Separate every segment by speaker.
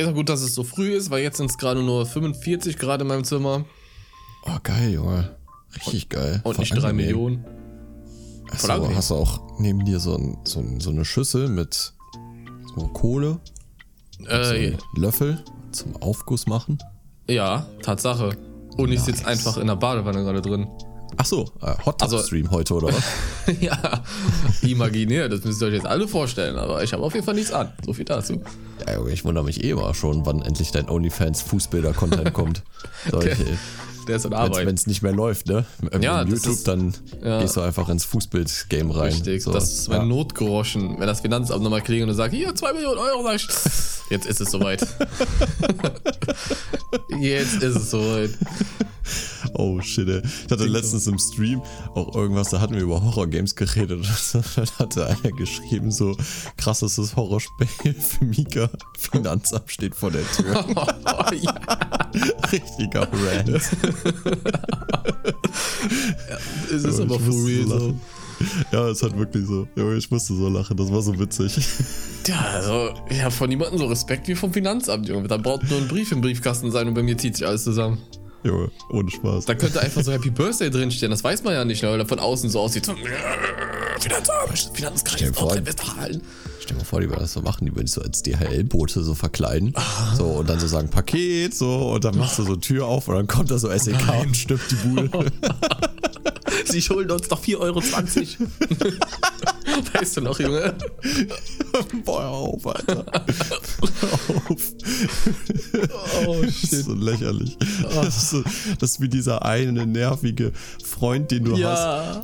Speaker 1: ist ja gut, dass es so früh ist, weil jetzt sind es gerade nur 45 Grad in meinem Zimmer.
Speaker 2: Oh, geil, Junge. Richtig geil.
Speaker 1: Und
Speaker 2: Voll
Speaker 1: nicht 3
Speaker 2: angenehm.
Speaker 1: Millionen. Angenehm.
Speaker 2: hast du auch neben dir so, ein, so, ein, so eine Schüssel mit so Kohle, so
Speaker 1: Äh,
Speaker 2: einen Löffel zum Aufguss machen?
Speaker 1: ja, Tatsache. Und ich sitze
Speaker 2: Nice.
Speaker 1: einfach in der Badewanne gerade drin.
Speaker 2: Achso, äh, Hot
Speaker 1: Also-
Speaker 2: Stream heute, oder was?
Speaker 1: ja, imaginär, das müsst ihr euch jetzt alle vorstellen, aber ich habe auf jeden Fall nichts an. So viel dazu.
Speaker 2: ja, Junge, ich wundere mich eh immer schon, wann endlich dein OnlyFans Fußbilder-Content kommt. So, ich, äh,
Speaker 1: Der ist in
Speaker 2: Wenn
Speaker 1: Arbeit.
Speaker 2: es nicht mehr läuft, ne? Irgendwie
Speaker 1: Ja,
Speaker 2: in
Speaker 1: das
Speaker 2: YouTube,
Speaker 1: ist-
Speaker 2: dann
Speaker 1: ja.
Speaker 2: gehst du einfach ins Fußbild-Game rein.
Speaker 1: Richtig,
Speaker 2: So,
Speaker 1: das ist mein
Speaker 2: ja.
Speaker 1: Notgroschen. Wenn das Finanzamt nochmal klingelt und sagt, hier, 2 Millionen Euro, sag ich, jetzt ist es soweit. jetzt ist es soweit.
Speaker 2: Oh shit, ey. Ich hatte letztens im Stream auch irgendwas, da hatten wir über Horror-Games geredet und dann hatte einer geschrieben, so krass ist das Horrorspiel für Mika. Finanzamt steht vor der Tür.
Speaker 1: Oh, ja,
Speaker 2: Richtiger Rant.
Speaker 1: es ist
Speaker 2: Ja,
Speaker 1: aber for real
Speaker 2: so lachen. Ja, es hat wirklich so. Ja, ich musste so lachen, das war so witzig.
Speaker 1: Ja, also, habe von niemandem so Respekt wie vom Finanzamt, Junge. Da braucht nur ein Brief im Briefkasten sein und bei mir zieht sich alles zusammen.
Speaker 2: Junge, ohne Spaß.
Speaker 1: Da könnte einfach so Happy Birthday drinstehen, das weiß man ja nicht, ne, weil er von außen so aussieht. So, Finanzamt, Finanzkreis, Nordrhein-Westfalen.
Speaker 2: Stell dir mal vor, die würden das so machen, die würden dich so als DHL-Bote so verkleiden. So, und dann so sagen, Paket, so, und dann machst du so Tür auf und dann kommt da so SEK und stirbt die Bude.
Speaker 1: Sie schulden uns doch 4,20 Euro. weißt du noch, Junge?
Speaker 2: Boah, auf, Alter. Auf.
Speaker 1: Oh,
Speaker 2: Das ist so lächerlich. Das ist, so, das ist wie dieser eine nervige Freund, den du
Speaker 1: Ja.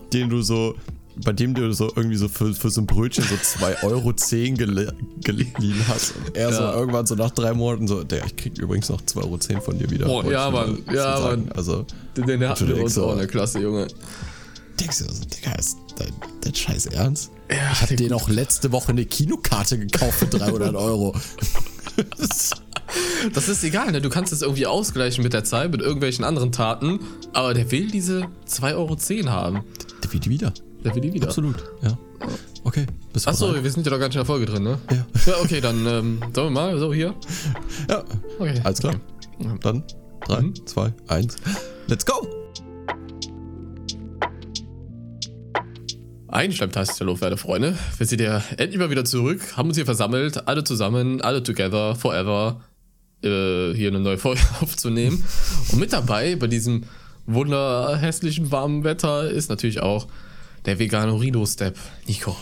Speaker 2: hast, den du so, bei dem du so irgendwie so für, für so ein Brötchen so 2,10 Euro geliehen hast. Und er so
Speaker 1: Ja.
Speaker 2: irgendwann so nach drei Monaten so, der, ich krieg übrigens noch 2,10 Euro von dir wieder.
Speaker 1: Boah, ja, Mann.
Speaker 2: so
Speaker 1: Ja. Mann.
Speaker 2: Also,
Speaker 1: Den, den hatten wir uns
Speaker 2: so.
Speaker 1: auch in der Klasse, Junge.
Speaker 2: denkst du so, Digga, ist dein, dein Scheiß Ernst?
Speaker 1: Ja,
Speaker 2: ich hab den auch letzte Woche eine Kinokarte gekauft für 300 Euro.
Speaker 1: Das ist egal, ne? Du kannst es irgendwie ausgleichen mit der Zeit, mit irgendwelchen anderen Taten. Aber der will diese 2,10 Euro haben.
Speaker 2: Der will die wieder.
Speaker 1: Der will die wieder.
Speaker 2: Absolut, ja. Okay, bist du
Speaker 1: Achso, wir sind ja doch ganz schön in der Folge drin, ne?
Speaker 2: Ja.
Speaker 1: Ja, okay, dann ähm, sollen wir mal so hier.
Speaker 2: Ja,
Speaker 1: Okay.
Speaker 2: alles klar.
Speaker 1: Okay.
Speaker 2: Dann 3,
Speaker 1: Mhm.
Speaker 2: 2, 1. Let's go!
Speaker 1: Ein Schlepptast, hallo, werte Freunde. Wir sind ja endlich mal wieder zurück, haben uns hier versammelt, alle zusammen, alle together, forever, äh, hier eine neue Folge aufzunehmen. Und mit dabei bei diesem wunderhässlichen warmen Wetter ist natürlich auch der Veganorino-Step. Nico.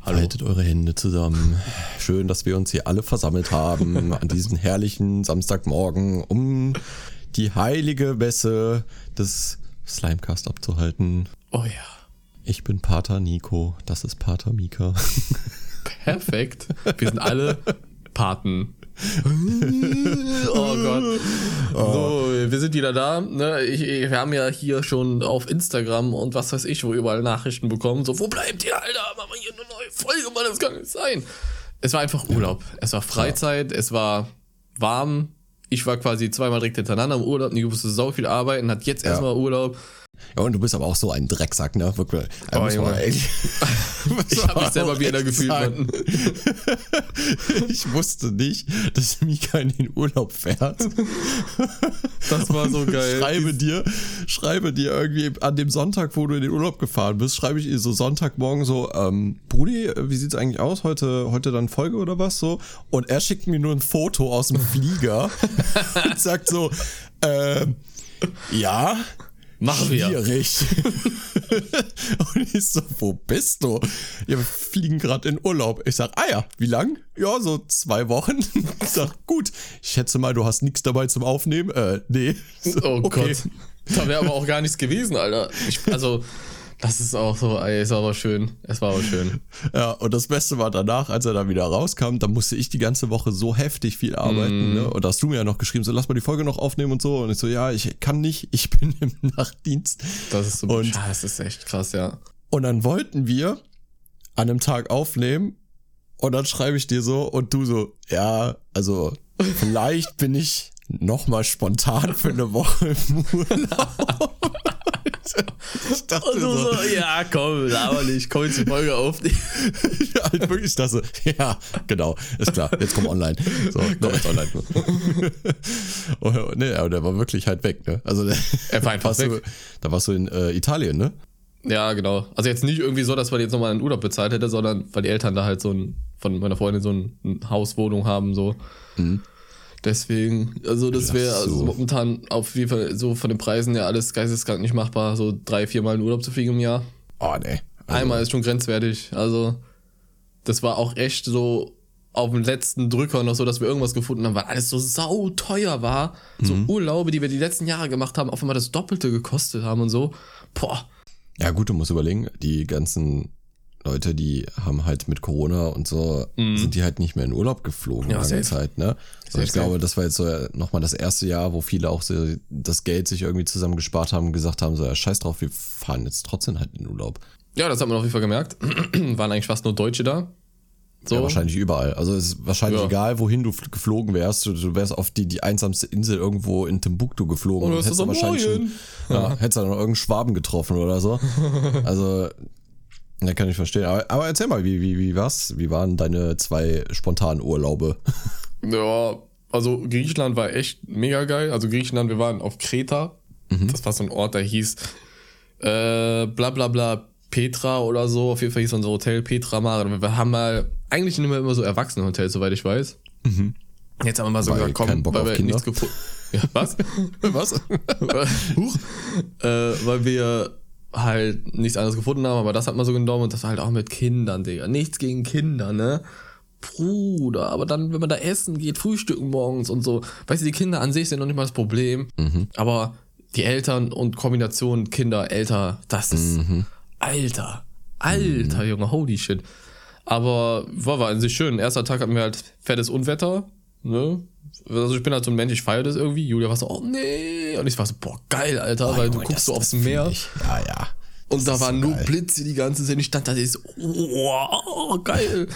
Speaker 1: Hallo.
Speaker 2: Haltet eure Hände zusammen. Schön, dass wir uns hier alle versammelt haben an diesem herrlichen Samstagmorgen, um die heilige Messe des Slimecast abzuhalten.
Speaker 1: Oh ja.
Speaker 2: Ich bin Pater Nico, das ist Pater Mika.
Speaker 1: Perfekt. Wir sind alle Paten. oh Gott. So, wir sind wieder da. Ne? Ich, ich, wir haben ja hier schon auf Instagram und was weiß ich, wo überall Nachrichten bekommen. So, wo bleibt ihr, Alter? Machen wir hier eine neue Folge, Mann, das kann nicht sein. Es war einfach Urlaub. Es war Freizeit, es war warm. Ich war quasi zweimal direkt hintereinander im Urlaub. Nico musste so viel arbeiten, hat jetzt erstmal Urlaub.
Speaker 2: Ja, und du bist aber auch so ein Drecksack, ne? Wirklich.
Speaker 1: Oh,
Speaker 2: muss man ehrlich-
Speaker 1: So habe ich selber wieder gefühlt. Mann.
Speaker 2: Ich wusste nicht, dass Mika in den Urlaub fährt.
Speaker 1: Das war so geil.
Speaker 2: schreibe dir, schreibe dir irgendwie an dem Sonntag, wo du in den Urlaub gefahren bist, schreibe ich ihr so Sonntagmorgen so, ähm, Brudi, wie sieht's eigentlich aus? Heute, heute dann Folge oder was so? Und er schickt mir nur ein Foto aus dem Flieger und sagt so, ähm, ja,
Speaker 1: Machen wir.
Speaker 2: schwierig. und ich so, wo bist du? Ja, wir fliegen gerade in Urlaub. Ich sag, ah ja, wie lang? Ja, so zwei Wochen. Ich sag, gut, ich schätze mal, du hast nichts dabei zum Aufnehmen. Äh, nee. So,
Speaker 1: Oh
Speaker 2: okay.
Speaker 1: Gott. Da wäre aber auch gar nichts gewesen, Alter. Ich, also, das ist auch so, ey, es war aber schön. Es war aber schön.
Speaker 2: Ja, und das Beste war danach, als er dann wieder rauskam, da musste ich die ganze Woche so heftig viel arbeiten,
Speaker 1: Mhm.
Speaker 2: ne? Und da hast du mir ja noch geschrieben, so lass mal die Folge noch aufnehmen und so. Und ich so, ja, ich kann nicht, ich bin im Nachtdienst.
Speaker 1: Das ist so,
Speaker 2: Und-
Speaker 1: ja, das ist echt krass, ja.
Speaker 2: Und dann wollten wir an einem Tag aufnehmen und dann schreibe ich dir so und du so, ja, also vielleicht bin ich noch mal spontan für eine Woche im Urlaub. Ich dachte
Speaker 1: Und
Speaker 2: so,
Speaker 1: so, ja, komm, aber nicht, komm jetzt die Folge auf.
Speaker 2: ja, halt wirklich, ich dachte so, ja, genau, ist klar, jetzt komm online. So, komm jetzt online. oh, nee, aber der war wirklich halt weg, ne? Also, der,
Speaker 1: Er war einfach
Speaker 2: warst du,
Speaker 1: weg.
Speaker 2: da warst du in äh, Italien, ne?
Speaker 1: Ja, genau. Also jetzt nicht irgendwie so, dass man jetzt nochmal einen Urlaub bezahlt hätte, sondern weil die Eltern da halt so ein, von meiner Freundin so ein, ein Hauswohnung haben, so. Deswegen, also das wäre also
Speaker 2: so.
Speaker 1: momentan auf jeden Fall so von den Preisen ja alles geisteskrank nicht machbar, so drei, viermal in Urlaub zu fliegen im Jahr.
Speaker 2: Oh, nee. Also,
Speaker 1: Einmal ist schon grenzwertig. Also, das war auch echt so auf dem letzten Drücker noch so, dass wir irgendwas gefunden haben, weil alles so sauteuer war. So
Speaker 2: Mhm.
Speaker 1: Urlaube, die wir die letzten Jahre gemacht haben, auf einmal das Doppelte gekostet haben und so. Boah.
Speaker 2: Ja, gut, du musst überlegen, die ganzen Leute, die haben halt mit Corona und so, sind die halt nicht mehr in Urlaub geflogen.
Speaker 1: Ja,
Speaker 2: lange
Speaker 1: safe.
Speaker 2: Zeit, ne? So,
Speaker 1: Safe,
Speaker 2: ich glaube, das war jetzt so nochmal das erste Jahr, wo viele auch so das Geld sich irgendwie zusammen gespart haben und gesagt haben, so, ja, scheiß drauf, wir fahren jetzt trotzdem halt in Urlaub.
Speaker 1: Ja, das hat man auf jeden Fall gemerkt. Waren eigentlich fast nur Deutsche da. So.
Speaker 2: Ja, wahrscheinlich überall. Also es ist wahrscheinlich
Speaker 1: Ja.
Speaker 2: egal, wohin du fl- geflogen wärst. Du, du wärst auf die, die einsamste Insel irgendwo in Timbuktu geflogen.
Speaker 1: Und du
Speaker 2: und hättest
Speaker 1: so,
Speaker 2: da wahrscheinlich schon, ja, hättest dann noch irgendeinen Schwaben getroffen oder so. Also, ja, kann ich verstehen. Aber, aber erzähl mal, wie, wie, wie war's? Wie waren deine zwei spontanen Urlaube?
Speaker 1: Ja, also Griechenland war echt mega geil. Also Griechenland, wir waren auf Kreta. Das war so ein Ort, der hieß äh, bla bla bla Petra oder so. Auf jeden Fall hieß unser Hotel Petra Mare. Wir haben mal, eigentlich nehmen wir immer so Erwachsenenhotels, soweit ich weiß. Jetzt haben wir mal so
Speaker 2: Weil
Speaker 1: gesagt, komm,
Speaker 2: Bock
Speaker 1: weil wir
Speaker 2: Kinder?
Speaker 1: nichts gefunden. Ja, was?
Speaker 2: Was?
Speaker 1: Huch. Äh, weil wir halt nichts anderes gefunden haben, aber das hat man so genommen und das halt auch mit Kindern, Digga. Nichts gegen Kinder, ne? Bruder, aber dann, wenn man da essen geht, frühstücken morgens und so, weißt du, die Kinder an sich sind noch nicht mal das Problem, aber die Eltern und Kombination Kinder, älter, das ist, Alter, Alter, Junge, holy shit. Aber war, war an sich schön. Erster Tag hatten wir halt fettes Unwetter, ne? Also ich bin halt so ein Mensch, ich feiere das irgendwie. Julia war so, oh nee. Und ich war so, boah, geil, Alter, weil du
Speaker 2: Junge,
Speaker 1: guckst
Speaker 2: das-
Speaker 1: so
Speaker 2: das
Speaker 1: aufs Meer.
Speaker 2: Ja, ja.
Speaker 1: Und da
Speaker 2: ist
Speaker 1: waren
Speaker 2: so
Speaker 1: nur
Speaker 2: geil.
Speaker 1: Blitze die ganze Zeit. Ich stand da, ich so, oh, geil.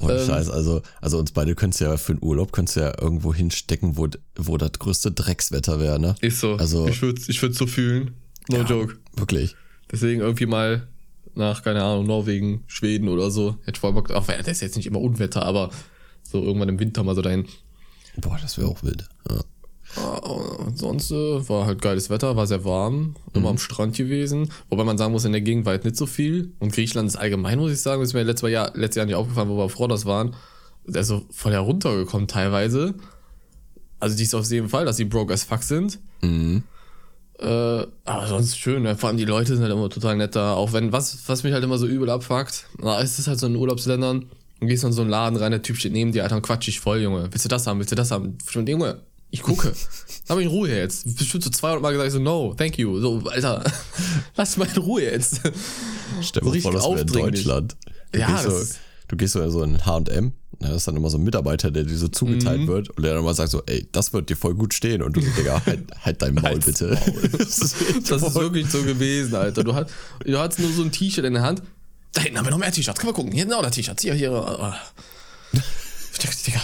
Speaker 2: Ohne
Speaker 1: Ähm,
Speaker 2: Scheiß, also, also uns beide könntest ja für den Urlaub könntest ja irgendwo hinstecken, wo, wo das größte Dreckswetter wäre, ne?
Speaker 1: Ich so,
Speaker 2: Also-
Speaker 1: ich würde ich würd so fühlen. No joke.
Speaker 2: Wirklich.
Speaker 1: Deswegen irgendwie mal nach, keine Ahnung, Norwegen, Schweden oder so. Hätte ich voll Bock, auch das ist jetzt nicht immer Unwetter, aber so irgendwann im Winter mal so dahin.
Speaker 2: Boah, das wäre auch wild. Ja.
Speaker 1: Und sonst äh, war halt geiles Wetter, war sehr warm, immer am Strand gewesen. Wobei man sagen muss, in der Gegend war halt nicht so viel. Und Griechenland ist allgemein, muss ich sagen, ist mir letztes Jahr, letztes Jahr nicht aufgefallen, wo wir auf Rhodos waren. Der ist so voll heruntergekommen teilweise. Also die ist auf jeden Fall, dass die broke as fuck sind. Äh, aber sonst schön, ne? vor allem die Leute sind halt immer total nett da. Auch wenn, was, was mich halt immer so übel abfuckt, na, es ist halt so in Urlaubsländern, du gehst in so einen Laden rein, der Typ steht neben dir, Alter, und quatsch dich voll, Junge. Willst du das haben? Willst du das haben? Schon, Junge, ich gucke. Lass mich in Ruhe jetzt. Bestimmt so 200 Mal gesagt, ich so, no, thank you. So, Alter, lass mal in Ruhe jetzt.
Speaker 2: Stell
Speaker 1: So
Speaker 2: dir vor,
Speaker 1: richtig
Speaker 2: das wäre in. Deutschland. Du
Speaker 1: Ja,
Speaker 2: gehst so, du gehst so in so ein H&M, da ist dann immer so ein Mitarbeiter, der dir so zugeteilt
Speaker 1: Mhm.
Speaker 2: wird und der dann mal sagt so, ey, das wird dir voll gut stehen und du so, Digga, halt, halt dein Maul bitte. das ist,
Speaker 1: Das ist wirklich so gewesen, Alter. Du, hast, du hattest nur so ein T-Shirt in der Hand. Da hinten haben wir noch mehr T-Shirts. Können wir gucken. Hier sind auch noch T-Shirts. Hier, hier. äh, Digga.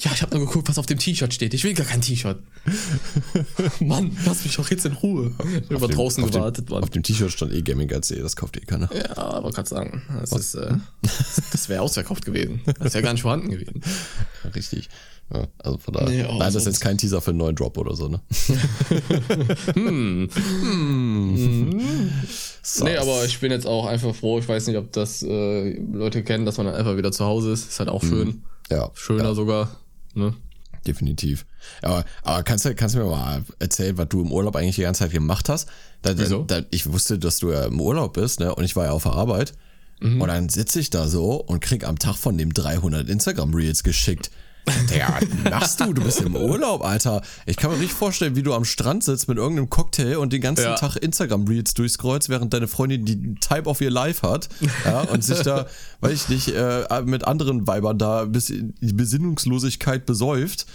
Speaker 1: Ja, ich habe nur geguckt, was auf dem T-Shirt steht. Ich will gar kein T-Shirt. Mann, lass mich doch jetzt in Ruhe. Ich habe
Speaker 2: auf dem-
Speaker 1: draußen
Speaker 2: auf dem-
Speaker 1: gewartet, Mann.
Speaker 2: Auf dem T-Shirt stand eh Gaming als das kauft eh keiner.
Speaker 1: Ja, aber kannst sagen, das ist, äh, das wäre ausverkauft gewesen. Das wäre gar nicht vorhanden gewesen.
Speaker 2: Richtig. Ja, also von daher.
Speaker 1: Nee, oh,
Speaker 2: Nein, das ist jetzt kein Teaser für einen neuen Drop oder so, ne? So.
Speaker 1: Nee, aber ich bin jetzt auch einfach froh. Ich weiß nicht, ob das äh, Leute kennen, dass man dann einfach wieder zu Hause ist. Ist halt auch schön.
Speaker 2: Ja,
Speaker 1: Schöner sogar. Ne?
Speaker 2: definitiv. Aber, aber kannst, du, kannst du mir mal erzählen, was du im Urlaub eigentlich die ganze Zeit gemacht hast? Da,
Speaker 1: Wieso?
Speaker 2: Da, ich wusste, dass du ja im Urlaub bist, ne? Und ich war ja auf der Arbeit.
Speaker 1: Mhm.
Speaker 2: Und dann sitze ich da so und krieg am Tag von dem 300 Instagram-Reels geschickt. Digga, was machst du? Du bist im Urlaub, Alter. Ich kann mir nicht vorstellen, wie du am Strand sitzt mit irgendeinem Cocktail und den ganzen
Speaker 1: Ja.
Speaker 2: Tag Instagram-Reels durchscrollst, während deine Freundin die Type of your Life hat. Ja, und sich da, weiß ich nicht, äh, mit anderen Weibern da bis in die Besinnungslosigkeit besäuft.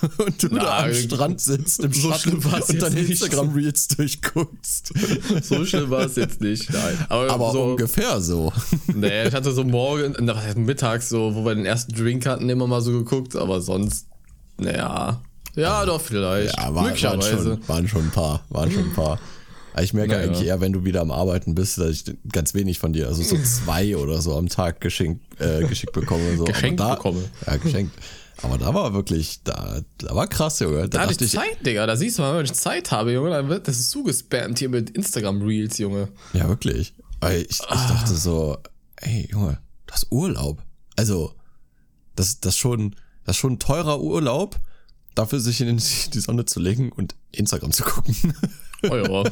Speaker 2: Und du da am
Speaker 1: Na,
Speaker 2: Strand sitzt im
Speaker 1: so
Speaker 2: Schatten und deine. Instagram-Reels durchguckst.
Speaker 1: So schlimm war es jetzt nicht. Nein. Aber,
Speaker 2: Aber
Speaker 1: so,
Speaker 2: ungefähr so.
Speaker 1: nee, ich hatte so morgen, na, mittags, so, wo wir den ersten Drink hatten, immer mal so geguckt, aber sonst, naja. Ja, doch, vielleicht.
Speaker 2: Ja, war, waren,
Speaker 1: Möglicherweise.
Speaker 2: schon, waren schon ein paar. Waren schon ein paar. Ich merke
Speaker 1: Naja.
Speaker 2: eigentlich eher, wenn du wieder am Arbeiten bist, dass ich ganz wenig von dir, also so zwei oder so am Tag geschenkt, äh, geschickt bekomme. So.
Speaker 1: Geschenkt
Speaker 2: da,
Speaker 1: bekomme.
Speaker 2: Ja, geschenkt. Aber da war wirklich, da, da war krass, Junge. Da,
Speaker 1: Da hatte ich
Speaker 2: ich,
Speaker 1: Zeit, Digga. Da siehst du mal, wenn ich Zeit habe, Junge, dann wird das zugespammt hier mit Instagram-Reels, Junge.
Speaker 2: ja, wirklich. Weil ich, ich dachte so, ey, Junge, du hast Urlaub. Also, das, das schon, das ist schon ein teurer Urlaub, dafür sich in die Sonne zu legen und Instagram zu gucken.
Speaker 1: Oh ja.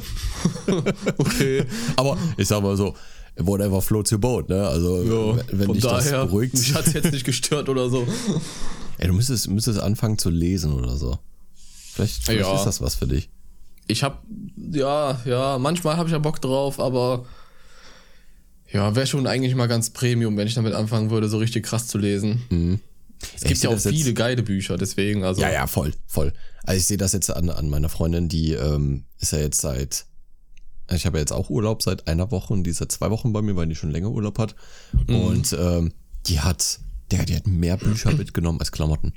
Speaker 1: okay.
Speaker 2: Aber ich sag mal so, whatever floats your boat, ne? Also,
Speaker 1: Ja,
Speaker 2: wenn dich das beruhigt.
Speaker 1: mich hat's jetzt nicht gestört oder so.
Speaker 2: Ey, du müsstest, müsstest anfangen zu lesen oder so. Vielleicht, vielleicht
Speaker 1: Ja.
Speaker 2: ist das was für dich.
Speaker 1: Ich hab, ja, ja, manchmal habe ich ja Bock drauf, aber ja, wäre schon eigentlich mal ganz Premium, wenn ich damit anfangen würde, so richtig krass zu lesen. Es
Speaker 2: Ich
Speaker 1: gibt ja auch viele geile Bücher, deswegen, also.
Speaker 2: Ja, ja, voll, voll. Also ich sehe das jetzt an, an meiner Freundin, die ähm, ist ja jetzt seit, ich habe ja jetzt auch Urlaub seit einer Woche und die ist seit zwei Wochen bei mir, weil die schon länger Urlaub hat. Und ähm, die hat, der, die hat mehr Bücher mitgenommen als Klamotten.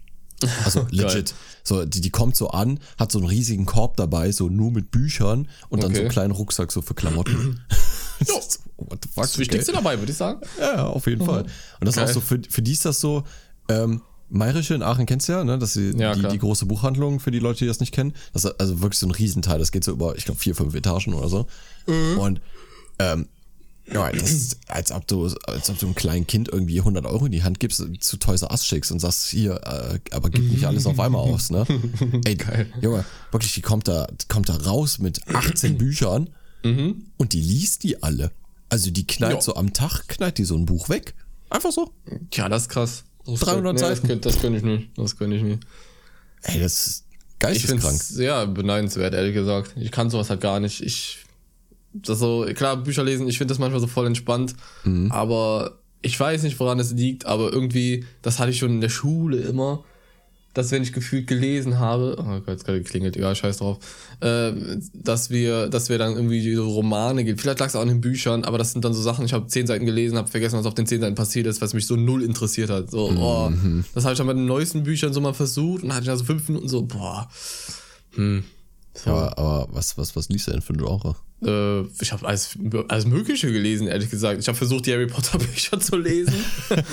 Speaker 2: Also legit. So, die, die kommt so an, hat so einen riesigen Korb dabei, so nur mit Büchern und dann so
Speaker 1: Okay.
Speaker 2: einen kleinen Rucksack so für Klamotten. So, What the fuck?
Speaker 1: Das Wichtigste dabei, würde ich sagen.
Speaker 2: Ja, auf jeden Fall. Und das ist auch so, für, für die ist das so, ähm, Meirische in Aachen kennst du ja, ne? Das ist die,
Speaker 1: Ja,
Speaker 2: die, die große Buchhandlung für die Leute, die das nicht kennen. Das ist also wirklich so ein Riesenteil. Das geht so über, ich glaube, vier, fünf Etagen oder so.
Speaker 1: Mhm.
Speaker 2: Und ähm, ja, das ist, als ob du, als ob du einem kleinen Kind irgendwie 100 Euro in die Hand gibst, zu Toys R Us schickst und sagst, hier, äh, aber gib nicht alles auf einmal aus, ne? Ey, Junge, wirklich, die kommt da, kommt da raus mit 18 Büchern und die liest die alle. Also die knallt
Speaker 1: Mhm. Ja.
Speaker 2: so am Tag, knallt die so ein Buch weg. Einfach so.
Speaker 1: Tja, das ist krass. Das
Speaker 2: 300
Speaker 1: nee,
Speaker 2: Seiten.
Speaker 1: Das könnte das könnte ich nicht. Das könnte ich nicht.
Speaker 2: Ey, das ist
Speaker 1: Ich finde
Speaker 2: geisteskrank.
Speaker 1: es ja beneidenswert, ehrlich gesagt. Ich kann sowas halt gar nicht. Ich, das so, klar, Bücher lesen, ich finde das manchmal so voll entspannt,
Speaker 2: Mhm.
Speaker 1: aber ich weiß nicht, woran es liegt, aber irgendwie, das hatte ich schon in der Schule immer, dass wenn ich gefühlt gelesen habe, oh Gott, jetzt gerade geklingelt, egal, scheiß drauf, äh, dass wir, dass wir dann irgendwie so Romane gibt. Vielleicht lag es auch in den Büchern, aber das sind dann so Sachen, ich habe zehn Seiten gelesen, habe vergessen, was auf den zehn Seiten passiert ist, was mich so null interessiert hat. So, oh,
Speaker 2: Mhm.
Speaker 1: das habe ich dann bei den neuesten Büchern so mal versucht und dann hatte ich da so fünf Minuten so, boah, hm. So,
Speaker 2: aber, aber was, was, was liest du denn für ein Genre?
Speaker 1: äh, ich habe alles, alles Mögliche gelesen, ehrlich gesagt. Ich habe versucht, die Harry Potter Bücher zu lesen.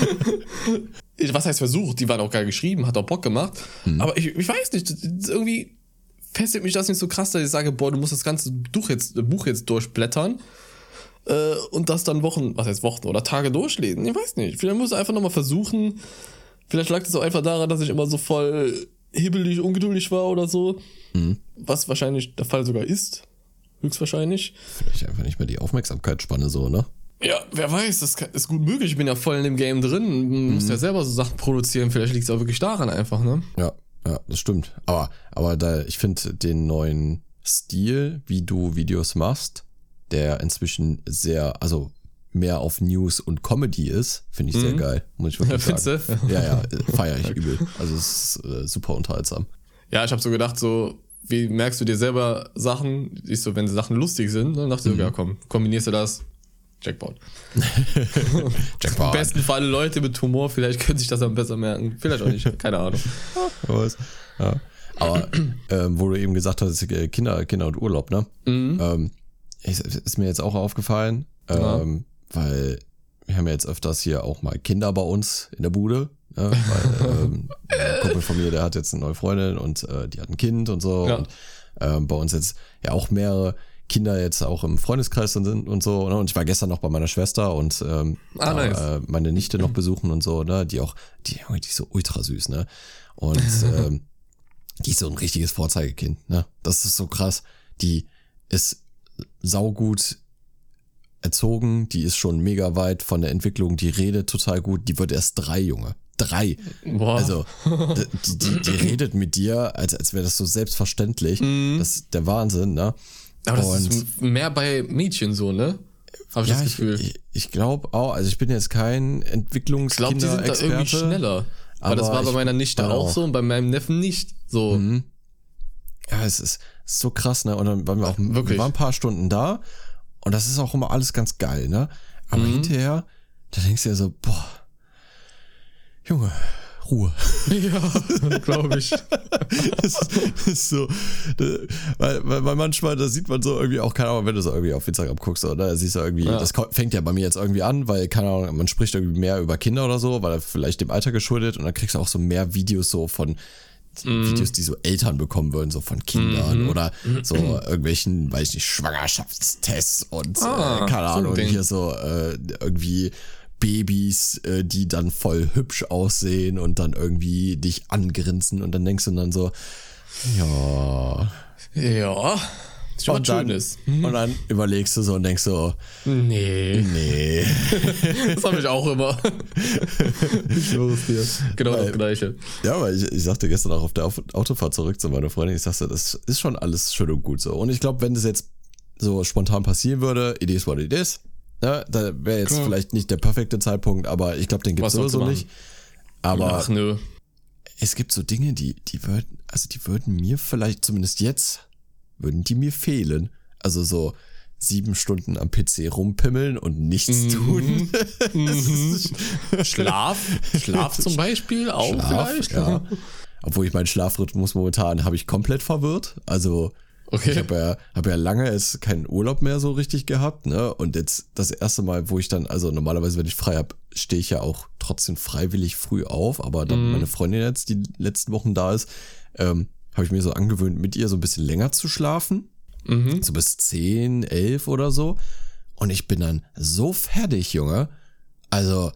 Speaker 1: was heißt versucht? Die waren auch geil geschrieben, hat auch Bock gemacht. Aber ich, ich weiß nicht, das- das irgendwie fesselt mich das nicht so krass, dass ich sage, boah, du musst das ganze Buch jetzt, Buch jetzt durchblättern. Äh, und das dann Wochen, was heißt Wochen oder Tage durchlesen. Ich weiß nicht. Vielleicht muss ich einfach nochmal versuchen. Vielleicht lag es auch einfach daran, dass ich immer so voll hibbelig, ungeduldig war oder so. Was wahrscheinlich der Fall sogar ist. Höchstwahrscheinlich.
Speaker 2: Vielleicht einfach nicht mehr die Aufmerksamkeitsspanne so, ne?
Speaker 1: Ja, wer weiß, das ist gut möglich. Ich bin ja voll in dem Game drin. Man muss ja selber so Sachen produzieren. Vielleicht liegt es auch wirklich daran einfach, ne?
Speaker 2: Ja, ja, das stimmt. Aber, aber da, ich finde den neuen Stil, wie du Videos machst, der inzwischen sehr, also mehr auf News und Comedy ist, finde ich sehr geil, muss ich wirklich
Speaker 1: Ja,
Speaker 2: sagen. Ja, ja, feiere ich übel. Also es ist äh, super unterhaltsam.
Speaker 1: Ja, ich habe so gedacht, so, wie merkst du dir selber Sachen? Ich so, wenn Sachen lustig sind, dann dachte ich so, ja komm, kombinierst du das. Jackpot.
Speaker 2: Jackpot.
Speaker 1: besten Fall Leute mit Humor, vielleicht können sich das dann besser merken. Vielleicht auch nicht, keine Ahnung.
Speaker 2: Weiß. Ja. Aber ähm, wo du eben gesagt hast, äh, Kinder, Kinder und Urlaub, ne? Ähm, ist, ist mir jetzt auch aufgefallen,
Speaker 1: Ja.
Speaker 2: ähm, weil wir haben ja jetzt öfters hier auch mal Kinder bei uns in der Bude. Ne? Weil, ähm, ein Kumpel von mir, der hat jetzt eine neue Freundin und äh, die hat ein Kind und so.
Speaker 1: Ja.
Speaker 2: Und ähm, bei uns jetzt ja auch mehrere Kinder jetzt auch im Freundeskreis sind und so. Ne? Und ich war gestern noch bei meiner Schwester und ähm,
Speaker 1: Ah, nice.
Speaker 2: äh, meine Nichte noch besuchen und so, ne? Die auch, die, Junge, die ist so ultra süß, ne? Und ähm, die ist so ein richtiges Vorzeigekind, ne? Das ist so krass. Die ist saugut erzogen, die ist schon mega weit von der Entwicklung, die redet total gut, die wird erst drei, Junge. Drei.
Speaker 1: Boah.
Speaker 2: Also, die, die, die redet mit dir, als, als wäre das so selbstverständlich. Das ist der Wahnsinn, ne?
Speaker 1: Aber das
Speaker 2: Und-
Speaker 1: ist mehr bei Mädchen so, ne? Habe ich
Speaker 2: ja,
Speaker 1: das
Speaker 2: ich,
Speaker 1: Gefühl.
Speaker 2: ich, ich glaube auch, also ich bin jetzt kein
Speaker 1: Ich glaube, die sind da irgendwie schneller. Aber das
Speaker 2: aber
Speaker 1: war bei
Speaker 2: ich
Speaker 1: meiner Nichte auch
Speaker 2: auch.
Speaker 1: so und bei meinem Neffen nicht. So.
Speaker 2: Mhm. Ja, es ist, es ist so krass, ne? Und dann waren wir auch, wir
Speaker 1: Wirklich.
Speaker 2: waren ein paar Stunden da und das ist auch immer alles ganz geil, ne? Aber
Speaker 1: Mhm.
Speaker 2: hinterher, da denkst du dir so, boah, Junge, Ruhe.
Speaker 1: Ja, glaube ich.
Speaker 2: das ist so, weil, weil manchmal, da sieht man so irgendwie auch, keine Ahnung, wenn du so irgendwie auf Instagram guckst, oder siehst du irgendwie, ja. das fängt ja bei mir jetzt irgendwie an, weil, keine Ahnung, man spricht irgendwie mehr über Kinder oder so, weil er vielleicht dem Alter geschuldet und dann kriegst du auch so mehr Videos so von mm. Videos, die so Eltern bekommen würden, so von Kindern mm. oder so irgendwelchen, weiß ich nicht, Schwangerschaftstests und ah, äh, keine Ahnung, so hier so äh, irgendwie Babys, äh, die dann voll hübsch aussehen und dann irgendwie dich angrinsen und dann denkst du dann so, ja.
Speaker 1: Ja.
Speaker 2: Schon und, dann, Schönes. Mhm. und dann überlegst du so und denkst so,
Speaker 1: nee.
Speaker 2: Nee.
Speaker 1: das habe ich auch immer. ich schwör's dir. Genau weil, das Gleiche.
Speaker 2: Ja, weil ich, ich sagte gestern auch auf der Autofahrt zurück zu meiner Freundin, ich sagte, das ist schon alles schön und gut so. Und ich glaube, wenn das jetzt so spontan passieren würde, it is what it is, Ne? Da wäre jetzt Klar. vielleicht nicht der perfekte Zeitpunkt, aber ich glaube, den gibt es sowieso nicht. Aber Ach, nö. es gibt so Dinge, die, die würden, also die würden mir vielleicht, zumindest jetzt, würden die mir fehlen. Also so sieben Stunden am PC rumpimmeln und nichts mhm. tun.
Speaker 1: Mhm. Schlaf, Schlaf zum Beispiel auch Schlaf, vielleicht. Ja.
Speaker 2: Obwohl ich meinen Schlafrhythmus momentan habe ich komplett verwirrt. Also Okay. Ich habe ja, hab ja lange jetzt keinen Urlaub mehr so richtig gehabt, ne? Und jetzt das erste Mal, wo ich dann, also normalerweise, wenn ich frei habe, stehe ich ja auch trotzdem freiwillig früh auf, aber dann mm. meine Freundin jetzt die letzten Wochen da ist, ähm, habe ich mir so angewöhnt, mit ihr so ein bisschen länger zu schlafen. Mhm. So bis 10, 11 oder so. Und ich bin dann so fertig, Junge. Also,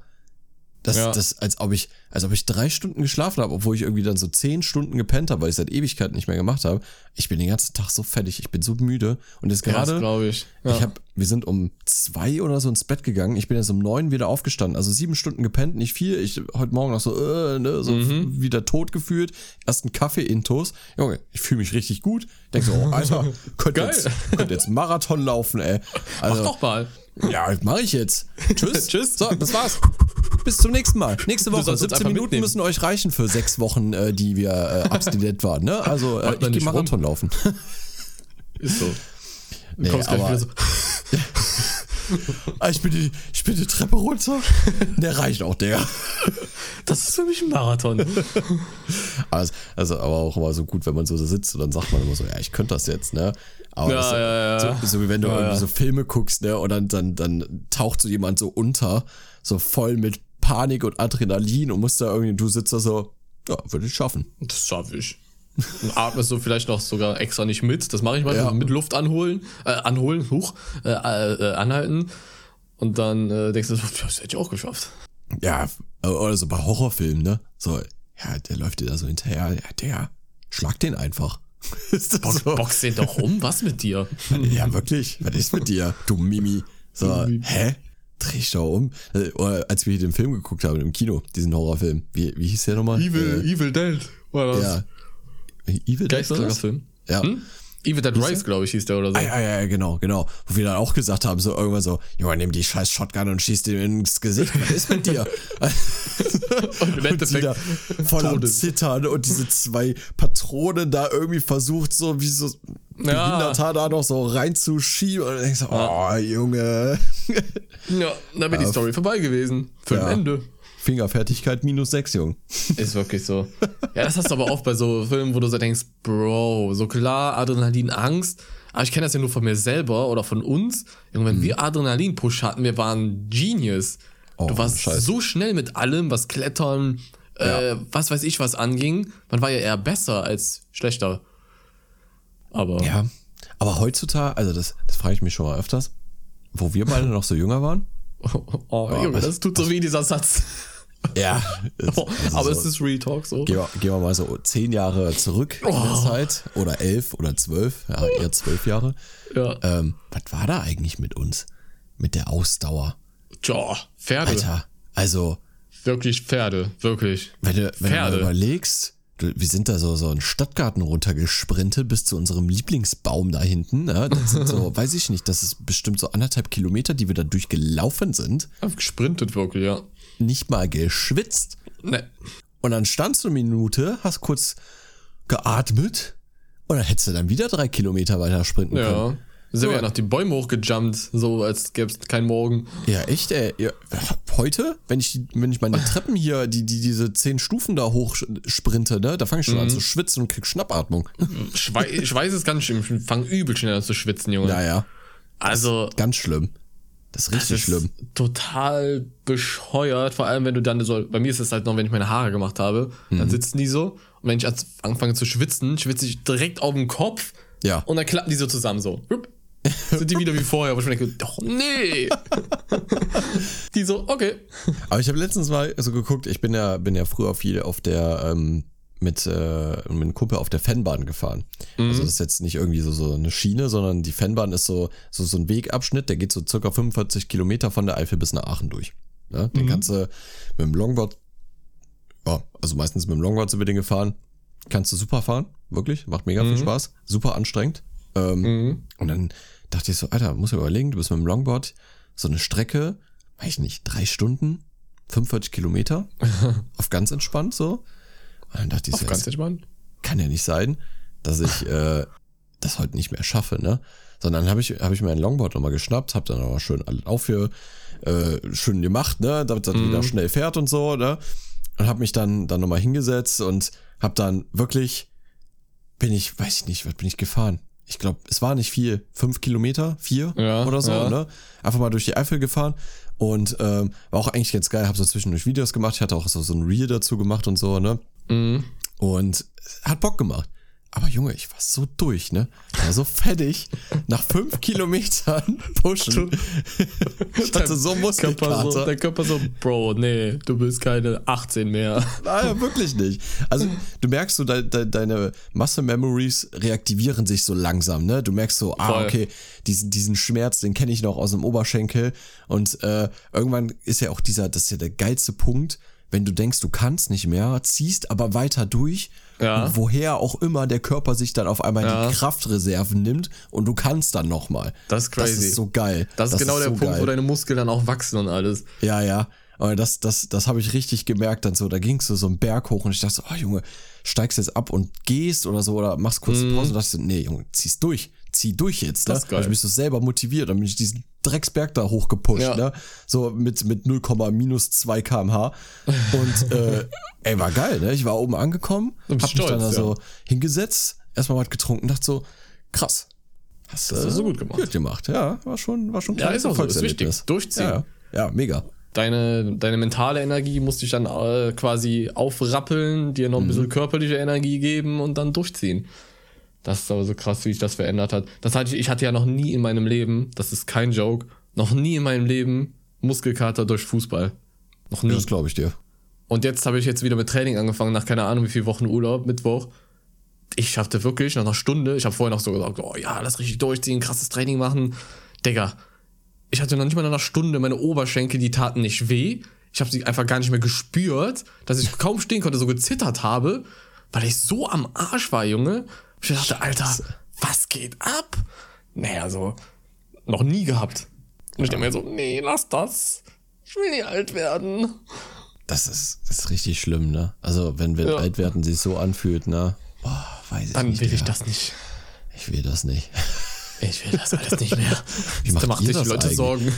Speaker 2: das, ja. das, als ob ich, als ob ich drei Stunden geschlafen habe, obwohl ich irgendwie dann so zehn Stunden gepennt habe, weil ich seit Ewigkeiten nicht mehr gemacht habe. Ich bin den ganzen Tag so fertig, ich bin so müde. Und jetzt gerade,
Speaker 1: glaube ich.
Speaker 2: Ja. Ich habe, wir sind um zwei oder so ins Bett gegangen. Ich bin jetzt um neun wieder aufgestanden. Also sieben Stunden gepennt, nicht viel. Ich heute Morgen noch so, äh, ne, so mhm. wieder tot gefühlt. Erst ein Kaffee intos. Junge, ich fühle mich richtig gut. Denk so, oh, Alter, könnte jetzt, könnt jetzt Marathon laufen, ey.
Speaker 1: Also, Mach doch mal.
Speaker 2: Ja, mache ich jetzt. Tschüss. Tschüss. So, das war's. Bis zum nächsten Mal. Nächste Woche. 17 Minuten mitnehmen. müssen euch reichen für sechs Wochen, äh, die wir äh, abstinent waren. Ne? Also äh, ich gehe Marathon rum. laufen.
Speaker 1: Ist so.
Speaker 2: Du nee, kommst gleich wieder so. Ah, ich, bin die, ich bin die Treppe runter. Der reicht auch, der.
Speaker 1: Das ist für mich ein Marathon.
Speaker 2: Also, also, aber auch immer so gut, wenn man so sitzt und dann sagt man immer so, ja, ich könnte das jetzt, ne? Aber
Speaker 1: ja,
Speaker 2: das,
Speaker 1: ja,
Speaker 2: ja. So, so, wie wenn du irgendwie so Filme guckst, ne? Und dann, dann, dann taucht so jemand so unter, so voll mit Panik und Adrenalin und musst da irgendwie, du sitzt da so, ja, würde ich schaffen.
Speaker 1: Das schaffe ich. Und atmest du vielleicht noch sogar extra nicht mit. Das mache ich mal ja. mit Luft anholen, äh, anholen, hoch, äh, äh, anhalten. Und dann äh, denkst du so, das hätte ich auch geschafft.
Speaker 2: Ja, oder so bei Horrorfilmen, ne? So, ja, der läuft dir da so hinterher, ja, der, schlag den einfach.
Speaker 1: Box, so? Box den doch um, was mit dir?
Speaker 2: ja, wirklich, was ist mit dir, du Mimi? So, hä? dreh ich doch um. Äh, als wir hier den Film geguckt haben im Kino, diesen Horrorfilm. Wie, wie hieß der nochmal?
Speaker 1: Evil, äh, Evil Dead war das.
Speaker 2: Ja.
Speaker 1: Evil Dead war das? Film.
Speaker 2: Ja. Hm?
Speaker 1: Evil Dead Rise, glaube ich, hieß der oder so.
Speaker 2: Ah, ja, ja, genau, genau. Wo wir dann auch gesagt haben, so irgendwann so, Junge, nimm die scheiß Shotgun und schieß dir ins Gesicht. Was ist mit dir? und im Endeffekt und voll am Zittern und diese zwei Patronen da irgendwie versucht, so wie so behindert ja. da noch so reinzuschieben und dann denkst du, oh, Junge.
Speaker 1: ja, dann wäre die Story vorbei gewesen. Für ja. ein Ende.
Speaker 2: Fingerfertigkeit minus sechs, Jung.
Speaker 1: Ist wirklich so. Ja, das hast du aber oft bei so Filmen, wo du so denkst, Bro, so klar, Adrenalin, Angst. Aber ich kenne das ja nur von mir selber oder von uns. Wenn mhm. wir Adrenalin-Push hatten, wir waren Genius. Oh, du warst Scheiße. so schnell mit allem, was Klettern, äh, ja. was weiß ich was anging. Man war ja eher besser als schlechter. Aber.
Speaker 2: Ja. Aber heutzutage, also das, das frage ich mich schon mal öfters, wo wir beide noch so jünger waren.
Speaker 1: Oh, oh, oh Junge, das tut so wie dieser Satz.
Speaker 2: Ja.
Speaker 1: Also aber so, es ist Real Talk so.
Speaker 2: Gehen wir, gehen wir mal so zehn Jahre zurück oh. in der Zeit. Oder elf oder zwölf. Ja, eher zwölf Jahre.
Speaker 1: Ja.
Speaker 2: Ähm, was war da eigentlich mit uns? Mit der Ausdauer?
Speaker 1: Tja, Pferde.
Speaker 2: Alter, also.
Speaker 1: Wirklich Pferde, wirklich.
Speaker 2: Wenn du, wenn Pferde. du überlegst, wir sind da so, so einen Stadtgarten runtergesprintet bis zu unserem Lieblingsbaum da hinten. Ne? Das sind so, weiß ich nicht, das ist bestimmt so anderthalb Kilometer, die wir da durchgelaufen sind.
Speaker 1: Gesprintet wirklich, ja.
Speaker 2: Nicht mal geschwitzt.
Speaker 1: Ne.
Speaker 2: Und dann standst du eine Minute, hast kurz geatmet und dann hättest du dann wieder drei Kilometer weiter sprinten ja. können.
Speaker 1: Sind wir
Speaker 2: Ja.
Speaker 1: ja noch die Bäume hochgejumpt, so als gäbe es keinen Morgen.
Speaker 2: Ja, echt, ey. Ja, heute, wenn ich, wenn ich meine Treppen hier, die, die, diese zehn Stufen da hoch sprinte, ne, da fange ich schon an zu schwitzen und krieg Schnappatmung.
Speaker 1: Schwei ich weiß es ganz schlimm. Ich fange übel schnell an zu schwitzen, Junge.
Speaker 2: Ja, ja.
Speaker 1: also,
Speaker 2: Ganz schlimm. Das ist
Speaker 1: das
Speaker 2: richtig
Speaker 1: ist
Speaker 2: schlimm.
Speaker 1: total bescheuert. Vor allem, wenn du dann so, bei mir ist es halt noch, wenn ich meine Haare gemacht habe,
Speaker 2: Mhm.
Speaker 1: dann sitzen die so. Und wenn ich anfange zu schwitzen, schwitze ich direkt auf den Kopf.
Speaker 2: Ja.
Speaker 1: Und dann klappen die so zusammen so. Sind die wieder wie vorher, wo ich mir denke, doch, nee. die so, okay.
Speaker 2: Aber ich habe letztens mal so geguckt, ich bin ja, bin ja früher viel auf der, ähm, mit, äh, mit einem Kumpel auf der Fanbahn gefahren. Also das ist jetzt nicht irgendwie so, so eine Schiene, sondern die Fanbahn ist so, so, so ein Wegabschnitt, der geht so circa 45 Kilometer von der Eifel bis nach Aachen durch. Ja, den kannst du mit dem Longboard, ja, also meistens mit dem Longboard sind wir den gefahren, kannst du super fahren, wirklich, macht mega viel Spaß, super anstrengend. Ähm, Und dann dachte ich so, Alter, muss ich überlegen, du bist mit dem Longboard so eine Strecke, weiß ich nicht, drei Stunden, 45 Kilometer, auf ganz entspannt so. Und dann dachte ich so,
Speaker 1: Ganz entspannt.
Speaker 2: kann ja nicht sein, dass ich äh, das heute nicht mehr schaffe, ne? Sondern habe ich, hab ich mir ein Longboard nochmal geschnappt, habe dann aber schön alles auf für äh, schön gemacht, ne? Damit das wieder schnell fährt und so, ne? Und habe mich dann, dann nochmal hingesetzt und habe dann wirklich, bin ich, weiß ich nicht, was bin ich gefahren? Ich glaube, es war nicht viel, fünf Kilometer, vier
Speaker 1: Ja,
Speaker 2: oder so,
Speaker 1: ja.
Speaker 2: ne? Einfach mal durch die Eifel gefahren und ähm, war auch eigentlich ganz geil. Habe so zwischendurch Videos gemacht. Ich hatte auch so, so ein Reel dazu gemacht und so, ne?
Speaker 1: Mhm.
Speaker 2: Und hat Bock gemacht. Aber Junge, ich war so durch, ne? Ich war so fertig. Nach fünf Kilometern pushen. Ich hatte so
Speaker 1: Körper so,
Speaker 2: Muskelkater.
Speaker 1: der Körper so, Bro, nee, du bist keine 18 mehr.
Speaker 2: Naja, wirklich nicht. Also, du merkst so, de, de, deine Muscle-Memories reaktivieren sich so langsam, ne? Du merkst so, ah,
Speaker 1: Voll.
Speaker 2: okay, diesen, diesen Schmerz, den kenne ich noch aus dem Oberschenkel. Und äh, irgendwann ist ja auch dieser, das ist ja der geilste Punkt, wenn du denkst, du kannst nicht mehr, ziehst aber weiter durch.
Speaker 1: Ja.
Speaker 2: Woher auch immer der Körper sich dann auf einmal
Speaker 1: Ja.
Speaker 2: die Kraftreserven nimmt und du kannst dann nochmal.
Speaker 1: Das ist crazy.
Speaker 2: Das ist so geil.
Speaker 1: Das ist genau der
Speaker 2: so
Speaker 1: Punkt,
Speaker 2: geil.
Speaker 1: wo deine Muskeln dann auch wachsen und alles.
Speaker 2: Ja, ja. Aber das, das, das habe ich richtig gemerkt dann so. Da gingst du so einen Berg hoch und ich dachte so, oh Junge, steigst jetzt ab und gehst oder so oder machst kurz eine Pause und dachte so, nee, Junge, zieh's durch. Zieh durch jetzt, ne?
Speaker 1: Mhm. Das ist geil.
Speaker 2: Hab ich mich so selber motiviert, dann bin ich diesen Drecksberg da hochgepusht,
Speaker 1: Ja.
Speaker 2: ne? So mit, mit 0, minus 2 kmh. Und äh, ey, war geil, ne? Ich war oben angekommen, hab
Speaker 1: bist
Speaker 2: mich dann da
Speaker 1: stolz,
Speaker 2: so hingesetzt, erstmal was getrunken, dachte so, krass. Hast,
Speaker 1: hast du gut gemacht.
Speaker 2: Gut gemacht, ja. War schon, war schon ein
Speaker 1: Ja, ist auch so, ist wichtig. Durchziehen.
Speaker 2: Ja, ja, mega.
Speaker 1: Deine, deine mentale Energie musste ich dann äh, quasi aufrappeln, dir noch ein
Speaker 2: Mhm.
Speaker 1: bisschen körperliche Energie geben und dann durchziehen. Das ist aber so krass, wie sich das verändert hat. Das hatte ich, ich hatte ja noch nie in meinem Leben, das ist kein Joke, noch nie in meinem Leben Muskelkater durch Fußball. Noch nie.
Speaker 2: Das glaube ich dir.
Speaker 1: Und jetzt habe ich jetzt wieder mit Training angefangen, nach keine Ahnung wie viel Wochen Urlaub, Mittwoch. Ich schaffte wirklich nach einer Stunde, ich habe vorher noch so gesagt, oh ja, lass richtig durchziehen, krasses Training machen. Digga, ich hatte noch nicht mal nach einer Stunde meine Oberschenkel, die taten nicht weh. Ich habe sie einfach gar nicht mehr gespürt, dass ich kaum stehen konnte, so gezittert habe, weil ich so am Arsch war, Junge. Ich dachte, Alter, was geht ab? Naja, so, noch nie gehabt. Und ich denke mir so, nee, lass das. Ich will nicht alt werden.
Speaker 2: Das ist, das ist richtig schlimm, ne? Also, wenn wir
Speaker 1: Ja.
Speaker 2: alt werden, sich so anfühlt, ne? Boah, weiß ich
Speaker 1: Dann
Speaker 2: nicht.
Speaker 1: will ich das nicht.
Speaker 2: Ich will das nicht.
Speaker 1: Ich will das alles nicht mehr.
Speaker 2: macht
Speaker 1: da macht
Speaker 2: ihr
Speaker 1: sich
Speaker 2: das
Speaker 1: Leute
Speaker 2: eigentlich?
Speaker 1: Sorgen.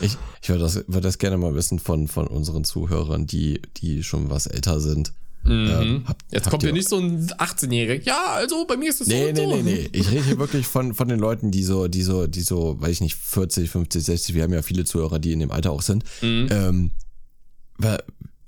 Speaker 2: Ich, ich würde das, würd das gerne mal wissen von, von unseren Zuhörern, die, die schon was älter sind. Ähm, habt-
Speaker 1: Jetzt
Speaker 2: habt
Speaker 1: kommt
Speaker 2: ihr-
Speaker 1: hier nicht so ein 18-Jähriger. Ja, also bei mir ist es so
Speaker 2: Nee,
Speaker 1: und
Speaker 2: nee,
Speaker 1: so.
Speaker 2: nee, nee. Ich rede hier wirklich von, von den Leuten, die so, die so, die so, weiß ich nicht, 40, 50, 60, wir haben ja viele Zuhörer, die in dem Alter auch sind.
Speaker 1: Mhm.
Speaker 2: Ähm,